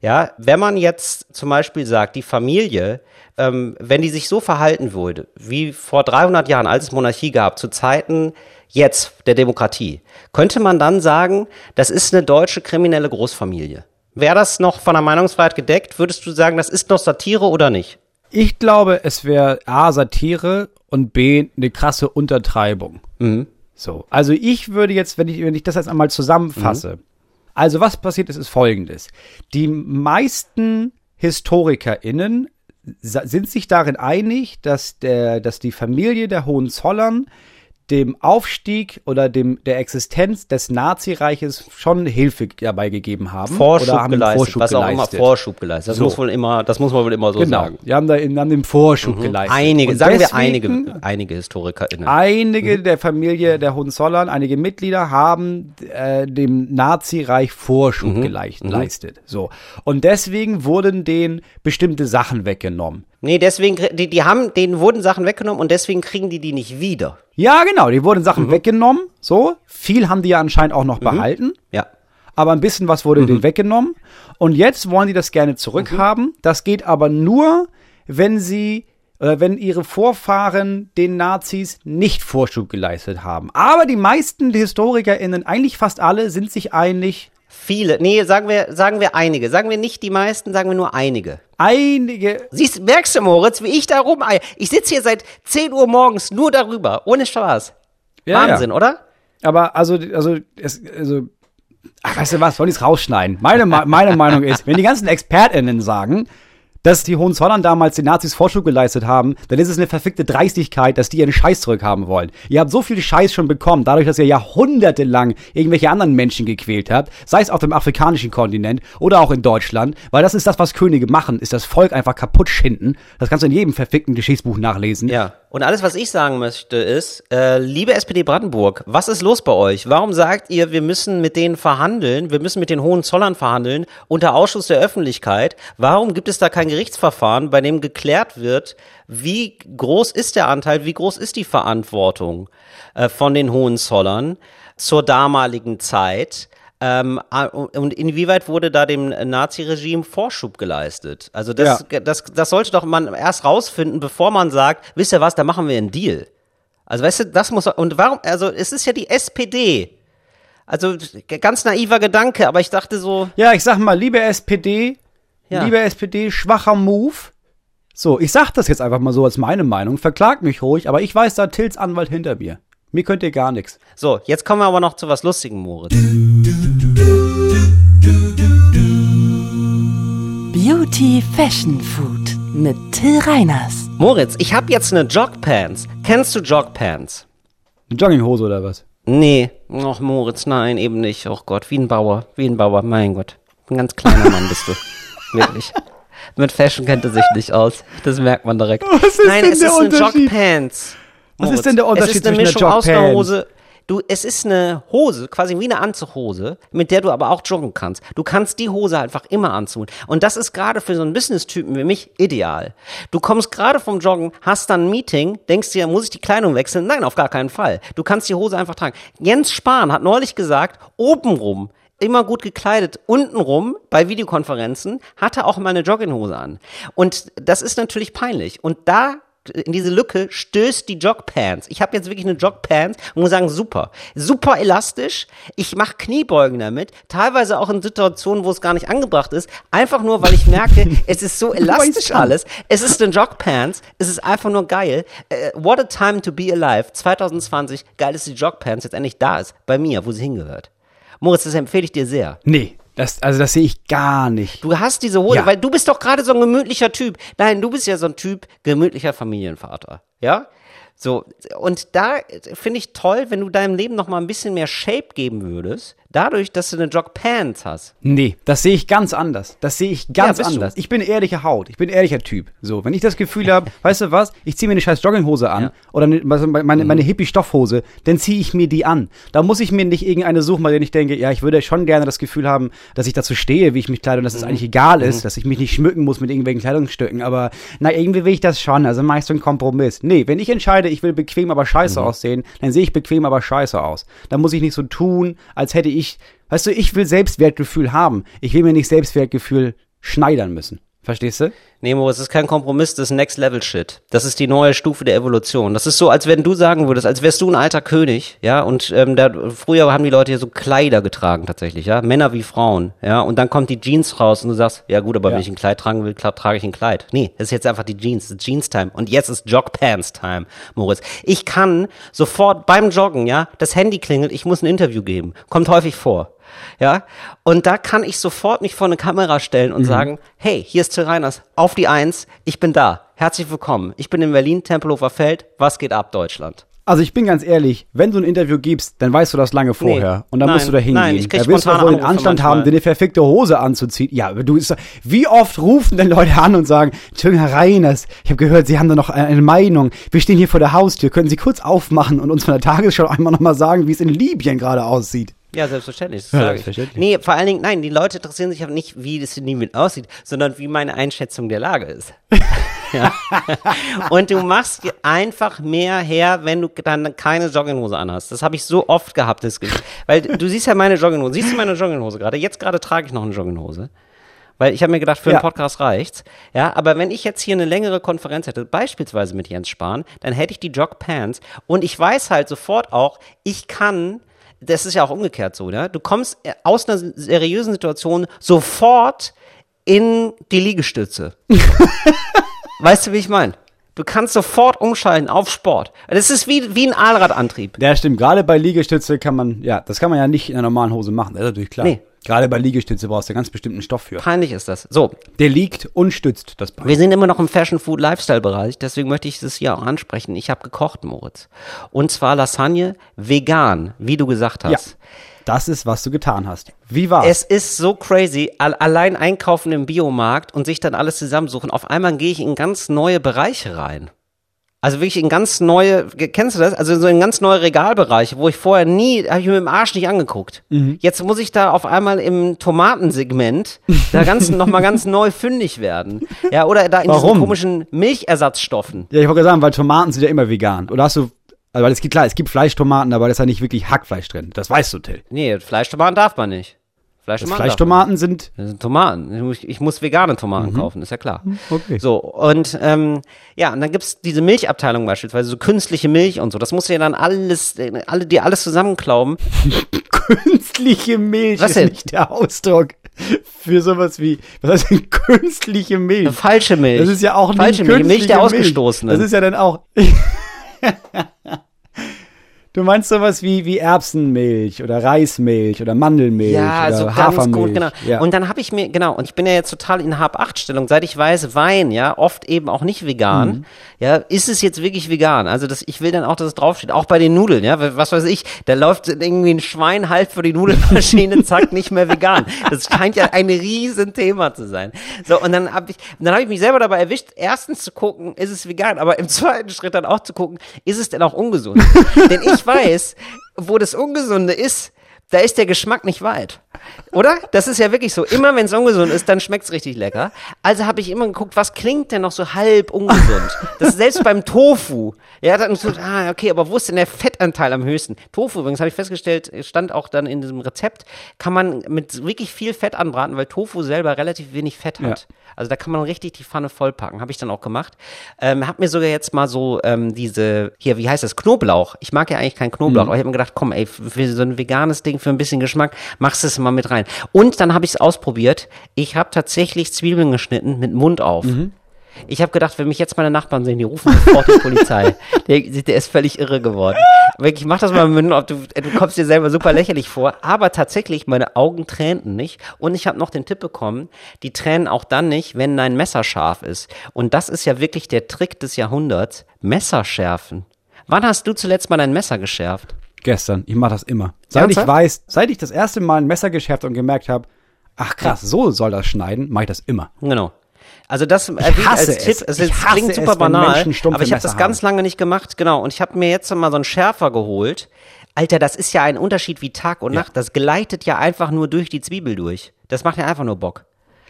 Ja, wenn man jetzt zum Beispiel sagt, die Familie, ähm, wenn die sich so verhalten würde, wie vor 300 Jahren, als es Monarchie gab, zu Zeiten jetzt der Demokratie, könnte man dann sagen, das ist eine deutsche kriminelle Großfamilie. Wäre das noch von der Meinungsfreiheit gedeckt? Würdest du sagen, das ist noch Satire oder nicht? Ich glaube, es wäre A, Satire und B, eine krasse Untertreibung. Mhm. So. Also ich würde jetzt, wenn ich, wenn ich das jetzt einmal zusammenfasse, Also was passiert ist, ist folgendes. Die meisten HistorikerInnen sind sich darin einig, dass, der, dass die Familie der Hohenzollern dem Aufstieg oder dem, der Existenz des Nazireiches schon Hilfe dabei gegeben haben. Vorschub oder haben geleistet, Vorschub was auch immer geleistet. Vorschub geleistet. Das So. muss wohl immer, das muss man wohl immer so Genau, sagen. Mhm. die haben da in, haben den Vorschub geleistet. Einige, Und sagen deswegen- wir einige, einige HistorikerInnen. Einige Mhm. der Familie der Hohenzollern, einige Mitglieder haben äh, dem Nazireich Vorschub Mhm. geleistet. So. Und deswegen wurden denen bestimmte Sachen weggenommen. Nee, deswegen, die, die haben, denen wurden Sachen weggenommen und deswegen kriegen die die nicht wieder. Ja, genau, die wurden Mhm. Sachen weggenommen. So. Viel haben die ja anscheinend auch noch behalten. Ja. aber ein bisschen was wurde denen weggenommen. Und jetzt wollen die das gerne zurückhaben. Das geht aber nur, wenn sie oder wenn ihre Vorfahren den Nazis nicht Vorschub geleistet haben. Aber die meisten HistorikerInnen, eigentlich fast alle, sind sich einig, Viele, nee, sagen wir, sagen wir einige. Sagen wir nicht die meisten, sagen wir nur einige. einige, Siehst, merkst du, Moritz, wie ich da rum, ich sitze hier seit 10 Uhr morgens nur darüber, ohne Spaß. Ja, Wahnsinn, ja. oder? aber also, also, es, also, ach, weißt du was, wollen die es rausschneiden? Meine, meine Meinung ist, wenn die ganzen ExpertInnen sagen, dass die Hohenzollern damals den Nazis Vorschub geleistet haben, dann ist es eine verfickte Dreistigkeit, dass die ihren Scheiß zurückhaben wollen. Ihr habt so viel Scheiß schon bekommen, dadurch, dass ihr jahrhundertelang irgendwelche anderen Menschen gequält habt, sei es auf dem afrikanischen Kontinent oder auch in Deutschland, weil das ist das, was Könige machen, ist das Volk einfach kaputt schinden. Das kannst du in jedem verfickten Geschichtsbuch nachlesen. Ja. Und alles, was ich sagen möchte, ist, äh, liebe SPD Brandenburg, was ist los bei euch? Warum sagt ihr, wir müssen mit denen verhandeln, wir müssen mit den Hohenzollern verhandeln unter Ausschuss der Öffentlichkeit? Warum gibt es da kein Gerichtsverfahren, bei dem geklärt wird, wie groß ist der Anteil, wie groß ist die Verantwortung äh, von den Hohenzollern zur damaligen Zeit? Ähm, ah, und inwieweit wurde da dem Nazi-Regime Vorschub geleistet? Also das, das, das sollte doch man erst rausfinden, bevor man sagt, wisst ihr was, da machen wir einen Deal. Also weißt du, das muss und warum? Also es ist ja die SPD. Also ganz naiver Gedanke, aber ich dachte so, Ja, ich sag mal, liebe SPD, Ja. liebe SPD, schwacher Move. So, ich sag das jetzt einfach mal so als meine Meinung. Verklagt mich ruhig, aber ich weiß da Tills Anwalt hinter mir. Mir könnt ihr gar nichts. so jetzt kommen wir aber noch zu was Lustigem, Moritz. Beauty Fashion Food mit Till Reiners. Moritz, ich habe jetzt eine Jogpants. Kennst du Jogpants? Eine Jogginghose oder was? Nee, ach Moritz, nein, eben nicht. Oh Gott, wie ein Bauer, wie ein Bauer, mein Gott. Ein ganz kleiner Mann bist du. Wirklich. Mit Fashion kennt er sich nicht aus. Das merkt man direkt. Was ist nein, denn es der ist eine Unterschied? Jogpants. Was Moritz. ist denn der Unterschied Es ist eine zwischen Mischung einer Jogpants? Hose. Du, es ist eine Hose, quasi wie eine Anzughose, mit der du aber auch joggen kannst. Du kannst die Hose einfach immer anziehen. Und das ist gerade für so einen Business-Typen wie mich ideal. Du kommst gerade vom Joggen, hast dann ein Meeting, denkst dir, muss ich die Kleidung wechseln? Nein, auf gar keinen Fall. Du kannst die Hose einfach tragen. Jens Spahn hat neulich gesagt, obenrum immer gut gekleidet. Untenrum bei Videokonferenzen hatte auch mal eine Jogginghose an. Und das ist natürlich peinlich. Und da in diese Lücke stößt die Jogpants. Ich habe jetzt wirklich eine Jogpants und muss sagen, super. Super elastisch. Ich mache Kniebeugen damit, teilweise auch in Situationen, wo es gar nicht angebracht ist. Einfach nur, weil ich merke, es ist so elastisch alles. Es ist eine Jogpants. Es ist einfach nur geil. Äh, what a time to be alive. 2020. Geil, dass die Jogpants jetzt endlich da ist. Bei mir, wo sie hingehört. Moritz, das empfehle ich dir sehr. Nee, das, also das sehe ich gar nicht. Du hast diese Hose, Ja. weil du bist doch gerade so ein gemütlicher Typ. Nein, du bist ja so ein Typ gemütlicher Familienvater, ja? So, und da äh, finde ich toll, wenn du deinem Leben noch mal ein bisschen mehr Shape geben würdest, dadurch, dass du eine Jogpants hast. Nee, das sehe ich ganz anders. Das sehe ich ganz du. anders. Ich bin ehrliche Haut. Ich bin ehrlicher Typ. So, wenn ich das Gefühl habe, weißt du was, ich ziehe mir eine scheiß Jogginghose an Ja. oder eine, meine, meine Hippie-Stoffhose, dann ziehe ich mir die an. Da muss ich mir nicht irgendeine suchen, bei der ich denke, ja, ich würde schon gerne das Gefühl haben, dass ich dazu stehe, wie ich mich kleide und dass es eigentlich egal ist, dass ich mich nicht schmücken muss mit irgendwelchen Kleidungsstücken. Aber na, irgendwie will ich das schon. Also mach ich so einen Kompromiss. Nee, wenn ich entscheide, ich will bequem, aber scheiße aussehen, dann sehe ich bequem, aber scheiße aus. Da muss ich nicht so tun, als hätte ich, weißt du, ich will Selbstwertgefühl haben. Ich will mir nicht Selbstwertgefühl schneidern müssen. Verstehst du? Nemo, es ist kein Kompromiss, das ist Next Level Shit. Das ist die neue Stufe der Evolution. Das ist so, als wenn du sagen würdest, als wärst du ein alter König, ja, und ähm, da, früher haben die Leute hier so Kleider getragen tatsächlich, ja, Männer wie Frauen, ja, und dann kommt die Jeans raus und du sagst, ja gut, aber Ja. wenn ich ein Kleid tragen will, klar, trage ich ein Kleid. Nee, das ist jetzt einfach die Jeans, das ist Jeans-Time und jetzt ist Jogpants-Time, Moritz. Ich kann sofort beim Joggen, ja, das Handy klingelt, ich muss ein Interview geben, kommt häufig vor. Ja, und da kann ich sofort mich vor eine Kamera stellen Mhm. und sagen, hey, hier ist Till Reiners, auf die Eins, ich bin da, herzlich willkommen, ich bin in Berlin, Tempelhofer Feld, was geht ab, Deutschland? Also ich bin ganz ehrlich, wenn du ein Interview gibst, dann weißt du das lange vorher. und dann nein, musst du da hingehen. nein, ich krieg da wirst du wohl den Anstand manchmal. haben, dir eine perfekte Hose anzuziehen. Ja, du ist, wie oft rufen denn Leute an und sagen, Entschuldigung, Herr Reiners, ich habe gehört, Sie haben da noch eine Meinung. Wir stehen hier vor der Haustür. Können Sie kurz aufmachen und uns von der Tagesschau einmal nochmal sagen, wie es in Libyen gerade aussieht? Ja, selbstverständlich. Ja, selbstverständlich. Nee, vor allen Dingen, nein, die Leute interessieren sich aber nicht, wie das in Libyen aussieht, sondern wie meine Einschätzung der Lage ist. ja. Und du machst einfach mehr her, wenn du dann keine Jogginghose anhast. Das habe ich so oft gehabt, das Gefühl. Weil du siehst ja meine Jogginghose. Siehst du meine Jogginghose gerade? Jetzt gerade trage ich noch eine Jogginghose. Weil ich habe mir gedacht, für Ja. einen Podcast reicht's. Ja, aber wenn ich jetzt hier eine längere Konferenz hätte, beispielsweise mit Jens Spahn, dann hätte ich die Jogpants und ich weiß halt sofort auch, ich kann, das ist ja auch umgekehrt so, ne? Du kommst äh, aus einer seriösen Situation sofort in die Liegestütze. weißt du, wie ich meine? Du kannst sofort umschalten auf Sport. Das ist wie, wie ein Allradantrieb. Ja, stimmt. Gerade bei Liegestütze kann man, ja, das kann man ja nicht in einer normalen Hose machen. Das ist natürlich klar. Nee. Gerade bei Liegestütze brauchst du ganz bestimmten Stoff für. Peinlich ist das. So, Der liegt und stützt das Bein. Wir sind immer noch im Fashion Food Lifestyle Bereich, deswegen möchte ich das hier auch ansprechen. Ich habe gekocht, Moritz. Und zwar Lasagne vegan, wie du gesagt Ja. hast. Das ist, was du getan hast. Wie war's? Es ist so crazy, all, allein einkaufen im Biomarkt und sich dann alles zusammensuchen. Auf einmal gehe ich in ganz neue Bereiche rein. Also wirklich in ganz neue, kennst du das? Also so in ganz neue Regalbereiche, wo ich vorher nie, habe ich mir mit dem Arsch nicht angeguckt. Mhm. Jetzt muss ich da auf einmal im Tomatensegment da ganz, nochmal ganz neu fündig werden. Ja, oder da in Warum? diesen komischen Milchersatzstoffen. Ja, ich wollte gerade sagen, weil Tomaten sind ja immer vegan. Oder hast du, also weil es gibt, klar, es gibt Fleischtomaten, aber da ist ja nicht wirklich Hackfleisch drin. Das weißt du, Till. Nee, Fleischtomaten darf man nicht. Fleischtomaten, Fleischtomaten sind, sind Tomaten. Ich muss, ich muss vegane Tomaten kaufen, ist ja klar. okay. So, und ähm, ja, und dann gibt's diese Milchabteilung beispielsweise, so künstliche Milch und so. Das musst du ja dann alles, äh, alle, dir alles zusammenklauben. Künstliche Milch Was ist denn? nicht der Ausdruck für sowas wie, was heißt denn künstliche Milch? Falsche Milch. Das ist ja auch Falsche Milch, Milch der Ausgestoßenen. Das ist ja dann auch. Du meinst sowas wie, wie Erbsenmilch oder Reismilch oder Mandelmilch Ja, oder so ganz Hafermilch. gut, genau. Ja. Und dann habe ich mir, genau, und ich bin ja jetzt total in Hab-Acht-Stellung, seit ich weiß, Wein, ja, oft eben auch nicht vegan. Mhm. Ja, ist es jetzt wirklich vegan? Also das, ich will dann auch, dass es draufsteht, auch bei den Nudeln, ja, was weiß ich, da läuft irgendwie ein Schwein halb für die Nudelmaschine, zack, nicht mehr vegan. Das scheint ja ein Riesenthema zu sein. So, und dann habe ich, dann habe ich mich selber dabei erwischt, erstens zu gucken, ist es vegan, aber im zweiten Schritt dann auch zu gucken, ist es denn auch ungesund? Denn ich weiß, wo das Ungesunde ist, da ist der Geschmack nicht weit. Oder? Das ist ja wirklich so. Immer wenn es ungesund ist, dann schmeckt's richtig lecker. Also habe ich immer geguckt, was klingt denn noch so halb ungesund? Das ist selbst beim Tofu. Ja, dann so, ah, okay, aber wo ist denn der Fettanteil am höchsten? Tofu übrigens, habe ich festgestellt, stand auch dann in diesem Rezept, kann man mit wirklich viel Fett anbraten, weil Tofu selber relativ wenig Fett hat. Also da kann man richtig die Pfanne vollpacken. Habe ich dann auch gemacht. Ähm, hab mir sogar jetzt mal so ähm, diese, hier, wie heißt das, Knoblauch. Ich mag ja eigentlich keinen Knoblauch, aber ich habe mir gedacht, komm, ey, für so ein veganes Ding, für ein bisschen Geschmack, machst du es mal mit rein. Und dann habe ich es ausprobiert. Ich habe tatsächlich Zwiebeln geschnitten mit Mund auf. Ich habe gedacht, wenn mich jetzt meine Nachbarn sehen, die rufen sofort die Polizei. Der, der ist völlig irre geworden. Wirklich, mach das mal mit, ob du, du kommst dir selber super lächerlich vor. Aber tatsächlich, meine Augen tränten nicht. Und ich habe noch den Tipp bekommen, die tränen auch dann nicht, wenn dein Messer scharf ist. Und das ist ja wirklich der Trick des Jahrhunderts. Messer schärfen. Wann hast du zuletzt mal dein Messer geschärft? Gestern. Ich mache das immer. Seit Ernsthaft? ich weiß, seit ich das erste Mal ein Messer geschärft und gemerkt habe, ach krass, so soll das schneiden, mache ich das immer. Genau. Also das erwähnt hasse als Tipp, es. es, Ich es hasse klingt es, super wenn banal, aber ich habe das ganz lange nicht gemacht, genau. Und ich habe mir jetzt mal so einen Schärfer geholt. Alter, das ist ja ein Unterschied wie Tag und Nacht. Das gleitet ja einfach nur durch die Zwiebel durch. Das macht ja einfach nur Bock.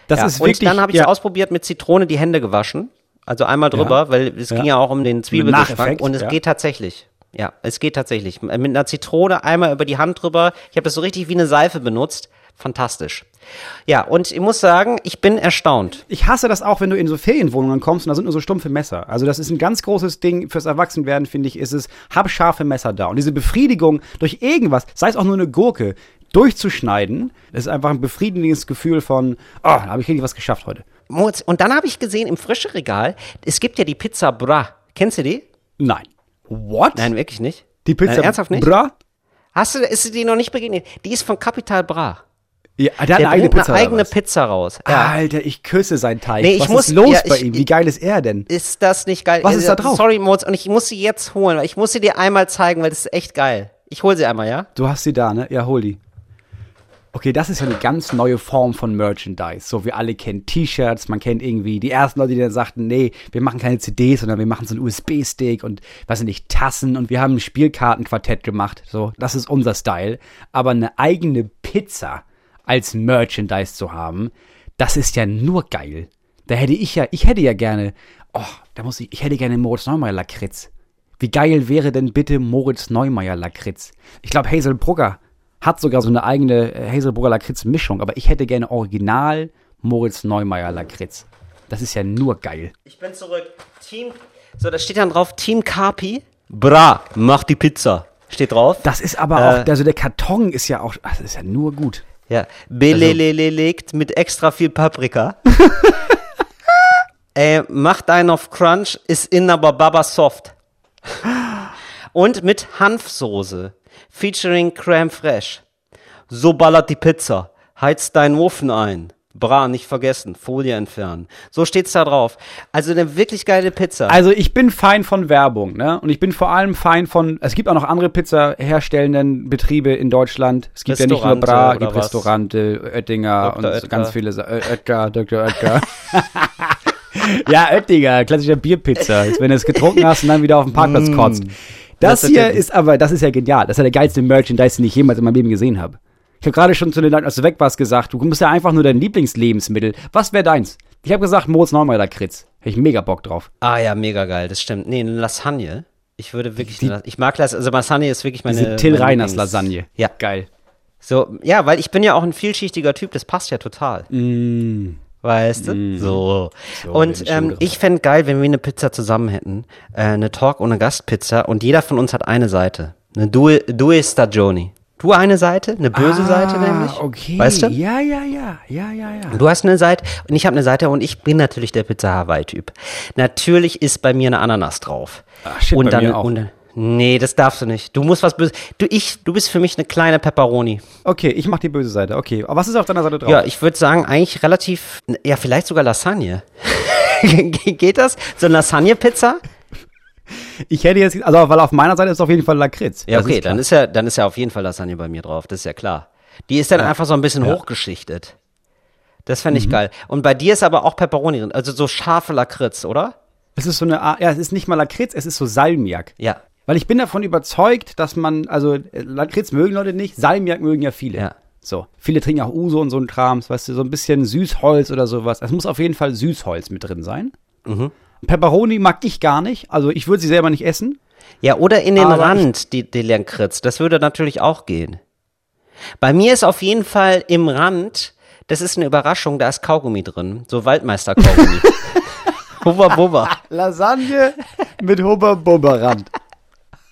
Das ja, ist und wirklich. dann habe ich es ja, ausprobiert mit Zitrone die Hände gewaschen. Also einmal drüber, weil es Ja. ging ja auch um den Zwiebelgeschmack. Und es ja. geht tatsächlich. Ja, es geht tatsächlich. Mit einer Zitrone einmal über die Hand drüber. Ich habe das so richtig wie eine Seife benutzt. Fantastisch. Ja, und ich muss sagen, ich bin erstaunt. Ich hasse das auch, wenn du in so Ferienwohnungen kommst und da sind nur so stumpfe Messer. Also das ist ein ganz großes Ding fürs Erwachsenwerden, finde ich, ist es, hab scharfe Messer da. Und diese Befriedigung durch irgendwas, sei es auch nur eine Gurke, durchzuschneiden, das ist einfach ein befriedigendes Gefühl von, oh, da habe ich richtig was geschafft heute. Moritz, Und dann habe ich gesehen im Frischeregal, es gibt ja die Pizza Bra. Kennst du die? Nein. What? Nein, wirklich nicht. Die Pizza Nein, ernsthaft nicht? Bra? Hast du, ist die noch nicht begegnet? Die ist von Capital Bra. Ja, der hat Der eine eigene bringt Pizza. eine eigene? Pizza raus. Ja. Alter, ich küsse seinen Teig. Nee, ich was muss- ist los ja, bei ich- ihm? Wie geil ist er denn? Ist das nicht geil? Was ist da drauf? Sorry, Moritz, und ich muss sie jetzt holen, weil ich muss sie dir einmal zeigen, weil das ist echt geil. Ich hole sie einmal, ja? Du hast sie da, ne? Ja, hol die. Okay, das ist ja eine ganz neue Form von Merchandise. So, wir alle kennen T-Shirts, man kennt irgendwie die ersten Leute, die dann sagten, nee, wir machen keine CDs, sondern wir machen so einen USB-Stick und was sind nicht, Tassen und wir haben ein Spielkartenquartett gemacht. So, das ist unser Style. Aber eine eigene Pizza als Merchandise zu haben, das ist ja nur geil. Da hätte ich ja, ich hätte ja gerne, oh, da muss ich, ich hätte gerne Moritz Neumeier Lakritz. Wie geil wäre denn bitte Moritz Neumeier Lakritz? Ich glaube, Hazel Brugger hat sogar so eine eigene äh, Hazel Brugger Lakritz Mischung, aber ich hätte gerne Original Moritz Neumeier Lakritz. Das ist ja nur geil. Ich bin zurück. Team, so, da steht dann drauf, Team Carpi. Bra, mach die Pizza. Steht drauf. Das ist aber Äh. auch, also der Karton ist ja auch, ach, das ist ja nur gut. Ja, belelelegt mit extra viel Paprika. äh, macht einen auf Crunch, ist in aber Baba Soft. Und mit Hanfsoße, featuring Crème Fraiche. So ballert die Pizza. Heizt deinen Ofen ein. Bra, nicht vergessen, Folie entfernen. So steht's da drauf. Also eine wirklich geile Pizza. Also ich bin Fein von Werbung, ne? Und ich bin vor allem Fein von, es gibt auch noch andere Pizza herstellenden Betriebe in Deutschland. Es gibt ja nicht nur Bra, es gibt? Restaurante, Oettinger Dr. und Oetker. ganz viele Oetker, Dr. Oetker. ja, Oettinger, klassischer Bierpizza. Wenn du es getrunken hast und dann wieder auf dem Parkplatz kotzt. Das, Mm. Das hier ist aber, das ist ja genial. Das ist ja der geilste Merchandise, den ich jemals in meinem Leben gesehen habe. Ich habe gerade schon zu den Leuten, als du weg warst, gesagt, du musst ja einfach nur dein Lieblingslebensmittel. Was wäre deins? Ich habe gesagt, Moritz Neumeier Lakritz. Hätte ich mega Bock drauf. ah ja, mega geil, das stimmt. Nee, eine Lasagne. Ich würde wirklich, eine, ich mag Lasagne, also Lasagne ist wirklich meine. Diese Till meine Reiners Lieblings- Lasagne. Ja. Geil. So, ja, weil ich bin ja auch ein vielschichtiger Typ, das passt ja total. Weißt du? So. So, und ähm, ich fände geil, wenn wir eine Pizza zusammen hätten. Äh, eine Talk ohne Gastpizza und jeder von uns hat eine Seite. Eine Due, Due Stagioni. Du eine Seite, eine böse Seite nämlich. Ah, Okay. Weißt du? Ja, ja, ja. Ja, ja, ja. Du hast eine Seite und ich habe eine Seite und ich bin natürlich der Pizza Hawaii-Typ. Natürlich ist bei mir eine Ananas drauf. Ach, shit, und bei dann, mir auch. Und dann, nee, das darfst du nicht. Du musst was Böses. Du, ich, du bist für mich eine kleine Pepperoni. Okay, ich mach die böse Seite. Okay. Aber was ist auf deiner Seite drauf? Ja, ich würde sagen, eigentlich relativ, ja, vielleicht sogar Lasagne. Geht das? So eine Lasagne-Pizza? Ich hätte jetzt, also, weil auf meiner Seite ist auf jeden Fall Lakritz. Ja, okay, ist dann ist ja, dann ist ja auf jeden Fall Lasagne bei mir drauf, das ist ja klar. Die ist dann einfach so ein bisschen hochgeschichtet. Das fände Mhm. ich geil. Und bei dir ist aber auch Pepperoni drin, also so scharfe Lakritz, oder? Es ist so eine Art, ja, es ist nicht mal Lakritz, es ist so Salmiak. Ja. Weil ich bin davon überzeugt, dass man, also äh, Lakritz mögen Leute nicht, Salmiak mögen ja viele. Ja. So, viele trinken auch Uso und so ein Krams, weißt du, so ein bisschen Süßholz oder sowas. Es muss auf jeden Fall Süßholz mit drin sein. Mhm. Pepperoni mag ich gar nicht, also ich würde sie selber nicht essen. Ja, oder in den Rand, die, die Lakritz. Das würde natürlich auch gehen. Bei mir ist auf jeden Fall im Rand, das ist eine Überraschung, da ist Kaugummi drin. So Waldmeister-Kaugummi. Hubba Bubba. Lasagne mit Hubba-Bubba-Rand.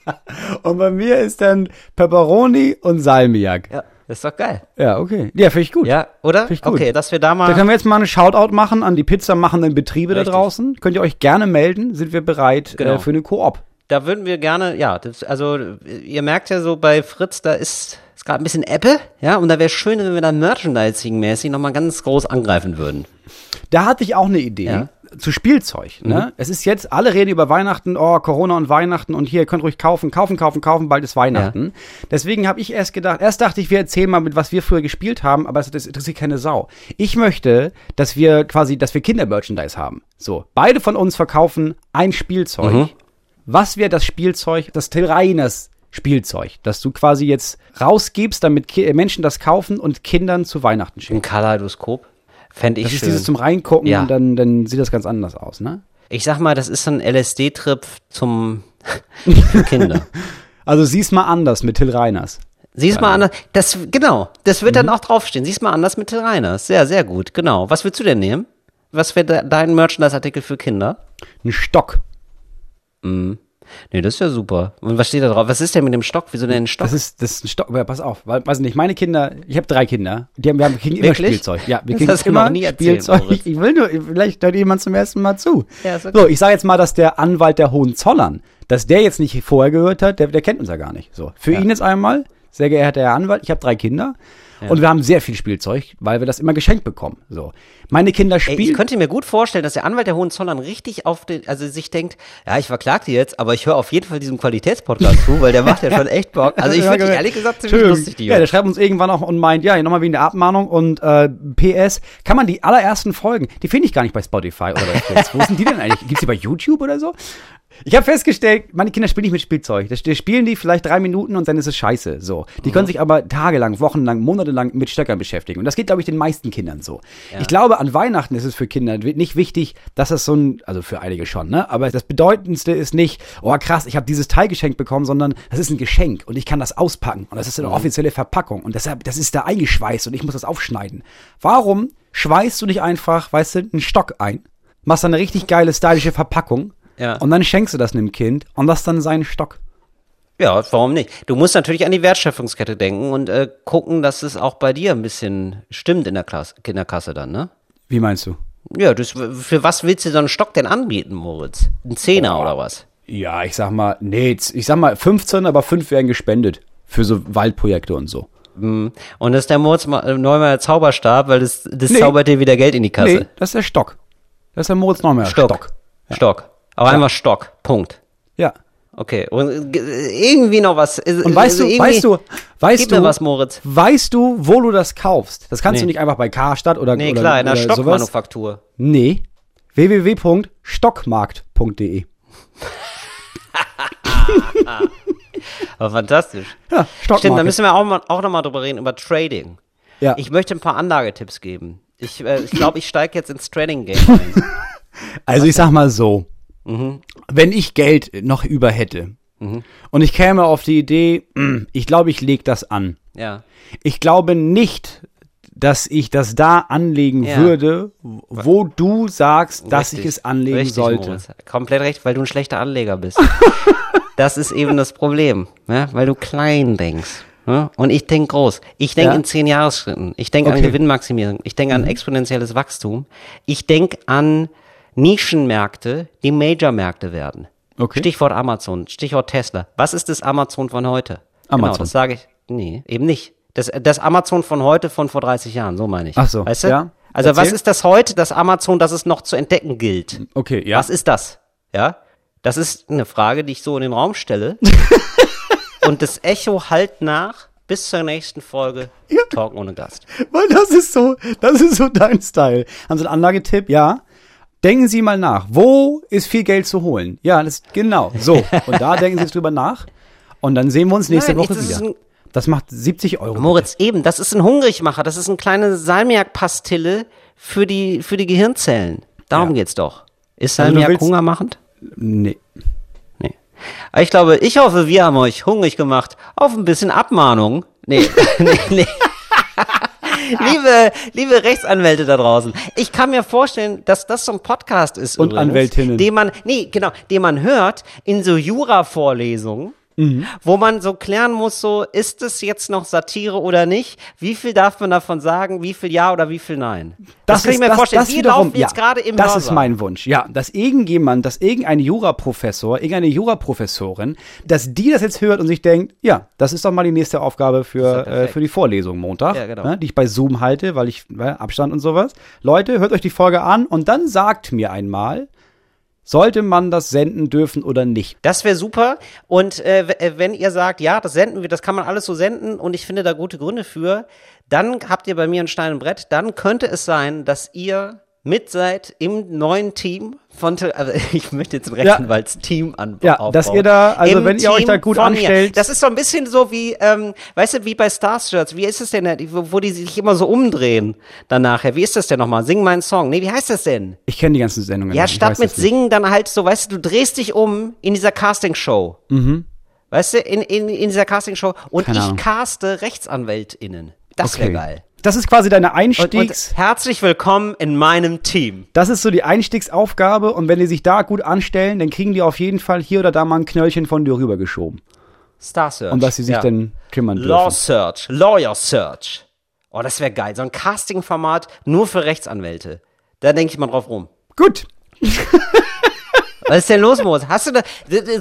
und bei mir ist dann Pepperoni und Salmiak. Ja, das ist doch geil. Ja, okay. Ja, finde ich gut. Ja, oder? Ich gut. Okay, dass wir da Da mal. können wir jetzt mal einen Shoutout machen an die pizzamachenden Betriebe Richtig. da draußen. Könnt ihr euch gerne melden, sind wir bereit Genau. äh, für eine Koop. Da würden wir gerne, ja, das, also ihr merkt ja so bei Fritz, da ist, ist gerade ein bisschen Ebbe, ja, und da wäre schön, wenn wir da Merchandising-mäßig nochmal ganz groß angreifen würden. Da hatte ich auch eine Idee. Ja. Zu Spielzeug. Ne? Es ist jetzt, alle reden über Weihnachten, oh, Corona und Weihnachten und hier, ihr könnt ruhig kaufen, kaufen, kaufen, kaufen, bald ist Weihnachten. Deswegen habe ich erst gedacht, erst dachte ich, wir erzählen mal, mit was wir früher gespielt haben, aber das, das interessiert keine Sau. Ich möchte, dass wir quasi, dass wir Kindermerchandise haben. So, beide von uns verkaufen ein Spielzeug. Was wäre das Spielzeug, das Till Reiners Spielzeug, das du quasi jetzt rausgibst, damit Ki Menschen das kaufen und Kindern zu Weihnachten schicken? Ein Kaleidoskop fände ich Das ist schön. dieses zum Reingucken Ja. und dann, dann sieht das ganz anders aus, ne? ich sag mal, das ist so ein LSD-Trip zum Kinder. Also sieh's mal anders mit Till Reiners. Sieh's mal anders. Das, genau, das wird dann auch draufstehen. Sieh's mal anders mit Till Reiners. Sehr, sehr gut, genau. Was willst du denn nehmen? Was wäre de dein Merchandise-Artikel für Kinder? Ein Stock. Nee, das ist ja super. Und was steht da drauf? Was ist denn mit dem Stock? Wieso denn ein Stock? Das ist, das ist ein Stock. Aber pass auf, weil, weiß nicht, meine Kinder, ich habe drei Kinder, die haben, wir haben, kriegen immer Wirklich? Spielzeug. Ja, wir Das kriegen hast du immer nie erzählt, Spielzeug. Moritz. Ich will nur, vielleicht hört jemand zum ersten Mal zu. Ja, okay. So, ich sage jetzt mal, dass der Anwalt der Hohenzollern, dass der jetzt nicht vorher gehört hat, der, der kennt uns ja gar nicht. So, für ihn jetzt einmal sehr geehrter Herr Anwalt, ich habe drei Kinder und wir haben sehr viel Spielzeug, weil wir das immer geschenkt bekommen. So. Meine Kinder Ey, ich spielen. könnte mir gut vorstellen, dass der Anwalt der Hohenzollern richtig auf den, also sich denkt, ja, ich verklag die jetzt, aber ich höre auf jeden Fall diesem Qualitätspodcast zu, weil der macht ja schon echt Bock. Also ich finde genau. ehrlich gesagt ziemlich Entschuldigung. lustig, die Ja, der schreibt uns irgendwann auch und meint, ja, nochmal wegen der Abmahnung und äh, PS, kann man die allerersten Folgen, die finde ich gar nicht bei Spotify oder bei. Wo sind die denn eigentlich? Gibt's die bei YouTube oder so? Ich habe festgestellt, meine Kinder spielen nicht mit Spielzeug. Das spielen die vielleicht drei Minuten und dann ist es scheiße. So. Die Mhm. können sich aber tagelang, wochenlang, monatelang mit Stöckern beschäftigen. Und das geht, glaube ich, den meisten Kindern so. Ich glaube, an Weihnachten ist es für Kinder nicht wichtig, dass das so ein, also für einige schon, ne? Aber das Bedeutendste ist nicht, oh krass, ich habe dieses Teil geschenkt bekommen, sondern das ist ein Geschenk und ich kann das auspacken und das ist eine offizielle Verpackung und deshalb, das ist da eingeschweißt und ich muss das aufschneiden. Warum schweißt du nicht einfach, weißt du, einen Stock ein, machst dann eine richtig geile, stylische Verpackung Ja. und dann schenkst du das einem Kind und das dann sein Stock. Ja, warum nicht? Du musst natürlich an die Wertschöpfungskette denken und äh, gucken, dass es auch bei dir ein bisschen stimmt in der Klasse, Kinderkasse dann, ne? Wie meinst du? Ja, das, für was willst du so einen Stock denn anbieten, Moritz? Ein Zehner oder was? Ja, ich sag mal, nee, ich sag mal 15, aber 5 werden gespendet für so Waldprojekte und so. Und das ist der Moritz äh, Neumeier Zauberstab, weil das, das Nee. zaubert dir wieder Geld in die Kasse. Nee, das ist der Stock. Das ist der Moritz Neumeier Stock. Stock. Stock. Aber einfach Stock. Punkt. Ja. Okay. Und äh, irgendwie noch was. äh, Und weißt du, weißt du, weißt du, was, Moritz. weißt du, wo du das kaufst? Das kannst Nee. du nicht einfach bei Karstadt oder Nee, oder, klar, in der. Stockmanufaktur. Nee. www.stockmarkt.de. Aber fantastisch. Ja, Stimmt, da Stockmarkt. müssen wir auch, mal, auch nochmal drüber reden, über Trading. Ja. Ich möchte ein paar Anlagetipps geben. Ich glaube, ich, glaub, ich steige jetzt ins Trading-Game ein. Also ich sag mal so, Mhm. Wenn ich Geld noch über hätte und ich käme auf die Idee, ich glaube, ich lege das an. Ja. Ich glaube nicht, dass ich das da anlegen Ja. würde, wo du sagst, dass ich Richtig. es anlegen Richtig, sollte. Moritz. Komplett recht, weil du ein schlechter Anleger bist. das ist eben das Problem, ne? weil du klein denkst. Ne? Und ich denke groß. Ich denke Ja. in zehn Jahresschritten. Ich denke an Okay. Mhm. Gewinnmaximierung. Ich denke an exponentielles Wachstum. Ich denke an Nischenmärkte, die Major-Märkte werden. Okay. Stichwort Amazon, Stichwort Tesla. Was ist das Amazon von heute? Genau, Amazon. das sage ich. Nee, eben nicht. Das, das Amazon von heute von vor 30 Jahren, so meine ich. Ach so, Weißt du? ja. Also was Erzähl. ist das heute, das Amazon, das es noch zu entdecken gilt? Okay, ja. Was ist das? Ja? Das ist eine Frage, die ich so in den Raum stelle. Und das Echo halt nach bis zur nächsten Folge Talk ohne Gast. Weil das ist so, das ist so dein Style. Haben Sie einen Anlagetipp? Ja. Denken Sie mal nach. Wo ist viel Geld zu holen? Ja, das genau. So. Und da denken Sie jetzt drüber nach. Und dann sehen wir uns nächste Nein, Woche wieder. Das macht 70 Euro. Moritz, eben, das ist ein Hungrigmacher, das ist eine kleine Salmiak-Pastille für die, für die Gehirnzellen. Darum Ja. geht's doch. Ist Also Salmiak willst- hungermachend? Nee. Nee. Aber ich glaube, ich hoffe, wir haben euch hungrig gemacht auf ein bisschen Abmahnung. Nee, nee, nee. liebe, liebe Rechtsanwälte da draußen, ich kann mir vorstellen, dass das so ein Podcast ist Und Anwältinnen. den man, nee, genau, den man hört in so Jura-Vorlesungen, Mhm. wo man so klären muss, so, ist es jetzt noch Satire oder nicht? Wie viel darf man davon sagen? Wie viel ja oder wie viel nein? Das, kann ich mir vorstellen. Wir laufen jetzt gerade im Das Hörsaal. ist mein Wunsch, ja. Dass irgendjemand, dass irgendein Juraprofessor, irgendeine Juraprofessorin, dass die das jetzt hört und sich denkt, ja, das ist doch mal die nächste Aufgabe für, ja äh, für die Vorlesung Montag, Ja, genau. ne, die ich bei Zoom halte, weil ich weil Abstand und sowas. Leute, hört euch die Folge an und dann sagt mir einmal, sollte man das senden dürfen oder nicht. Das wäre super. Und äh, äh, wenn ihr sagt, ja, das senden wir, das kann man alles so senden und ich finde da gute Gründe für, dann habt ihr bei mir ein Stein und Brett. Dann könnte es sein, dass ihr mit seid im neuen Team von, also ich möchte jetzt ein Rechtsanwaltsteam an Ja, aufbauen. dass ihr da- also Im wenn ihr euch da Team gut von mir. anstellt- Das ist so ein bisschen so wie, ähm, weißt du, wie bei Starshirts. Wie ist es denn, wo wo die sich immer so umdrehen dann nachher? Wie ist das denn nochmal? Sing meinen Song. Nee, wie heißt das denn? Ich kenne die ganzen Sendungen. Ja, statt mit. Singen dann halt so, weißt du, du drehst dich um in dieser Castingshow. Mhm. Weißt du, in, in, in dieser Castingshow und Keine ich Ahnung. caste RechtsanwältInnen. Das wäre Okay. geil. Das ist quasi deine Und, Einstiegs... und herzlich willkommen in meinem Team. Das ist so die Einstiegsaufgabe und wenn die sich da gut anstellen, dann kriegen die auf jeden Fall hier oder da mal ein Knöllchen von dir rübergeschoben. Star Search. Um dass sie sich ja. dann kümmern dürfen. Law Search, Lawyer Search. Oh, das wäre geil. So ein Casting-Format nur für Rechtsanwälte. Da denke ich mal drauf rum. Gut. Was ist denn los, Moritz? Hast du da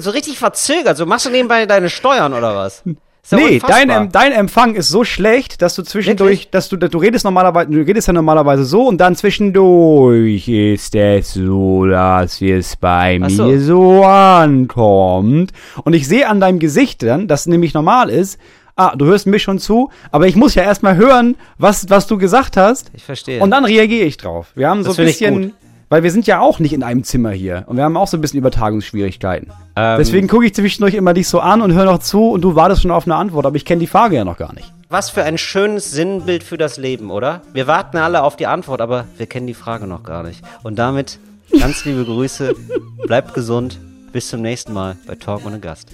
so richtig verzögert? So machst du nebenbei deine Steuern oder was? Ja Nee, dein, dein Empfang ist so schlecht, dass du zwischendurch, Wirklich? dass du, du redest normalerweise, du redest ja normalerweise so und dann zwischendurch ist es so, dass es bei Ach so. mir so ankommt. Und ich sehe an deinem Gesicht dann, dass nämlich normal ist, ah, du hörst mir schon zu, aber ich muss ja erstmal hören, was, was du gesagt hast. Ich verstehe. Und dann reagiere ich drauf. Wir haben so Das ein finde ich bisschen. Weil wir sind ja auch nicht in einem Zimmer hier und wir haben auch so ein bisschen Übertragungsschwierigkeiten. Ähm, Deswegen gucke ich zwischendurch immer dich so an und höre noch zu und du wartest schon auf eine Antwort, aber ich kenne die Frage ja noch gar nicht. Was für ein schönes Sinnbild für das Leben, oder? Wir warten alle auf die Antwort, aber wir kennen die Frage noch gar nicht. Und damit ganz liebe Grüße, bleibt gesund, bis zum nächsten Mal bei Talk ohne Gast.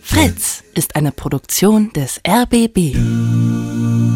Fritz ist eine Produktion des RBB.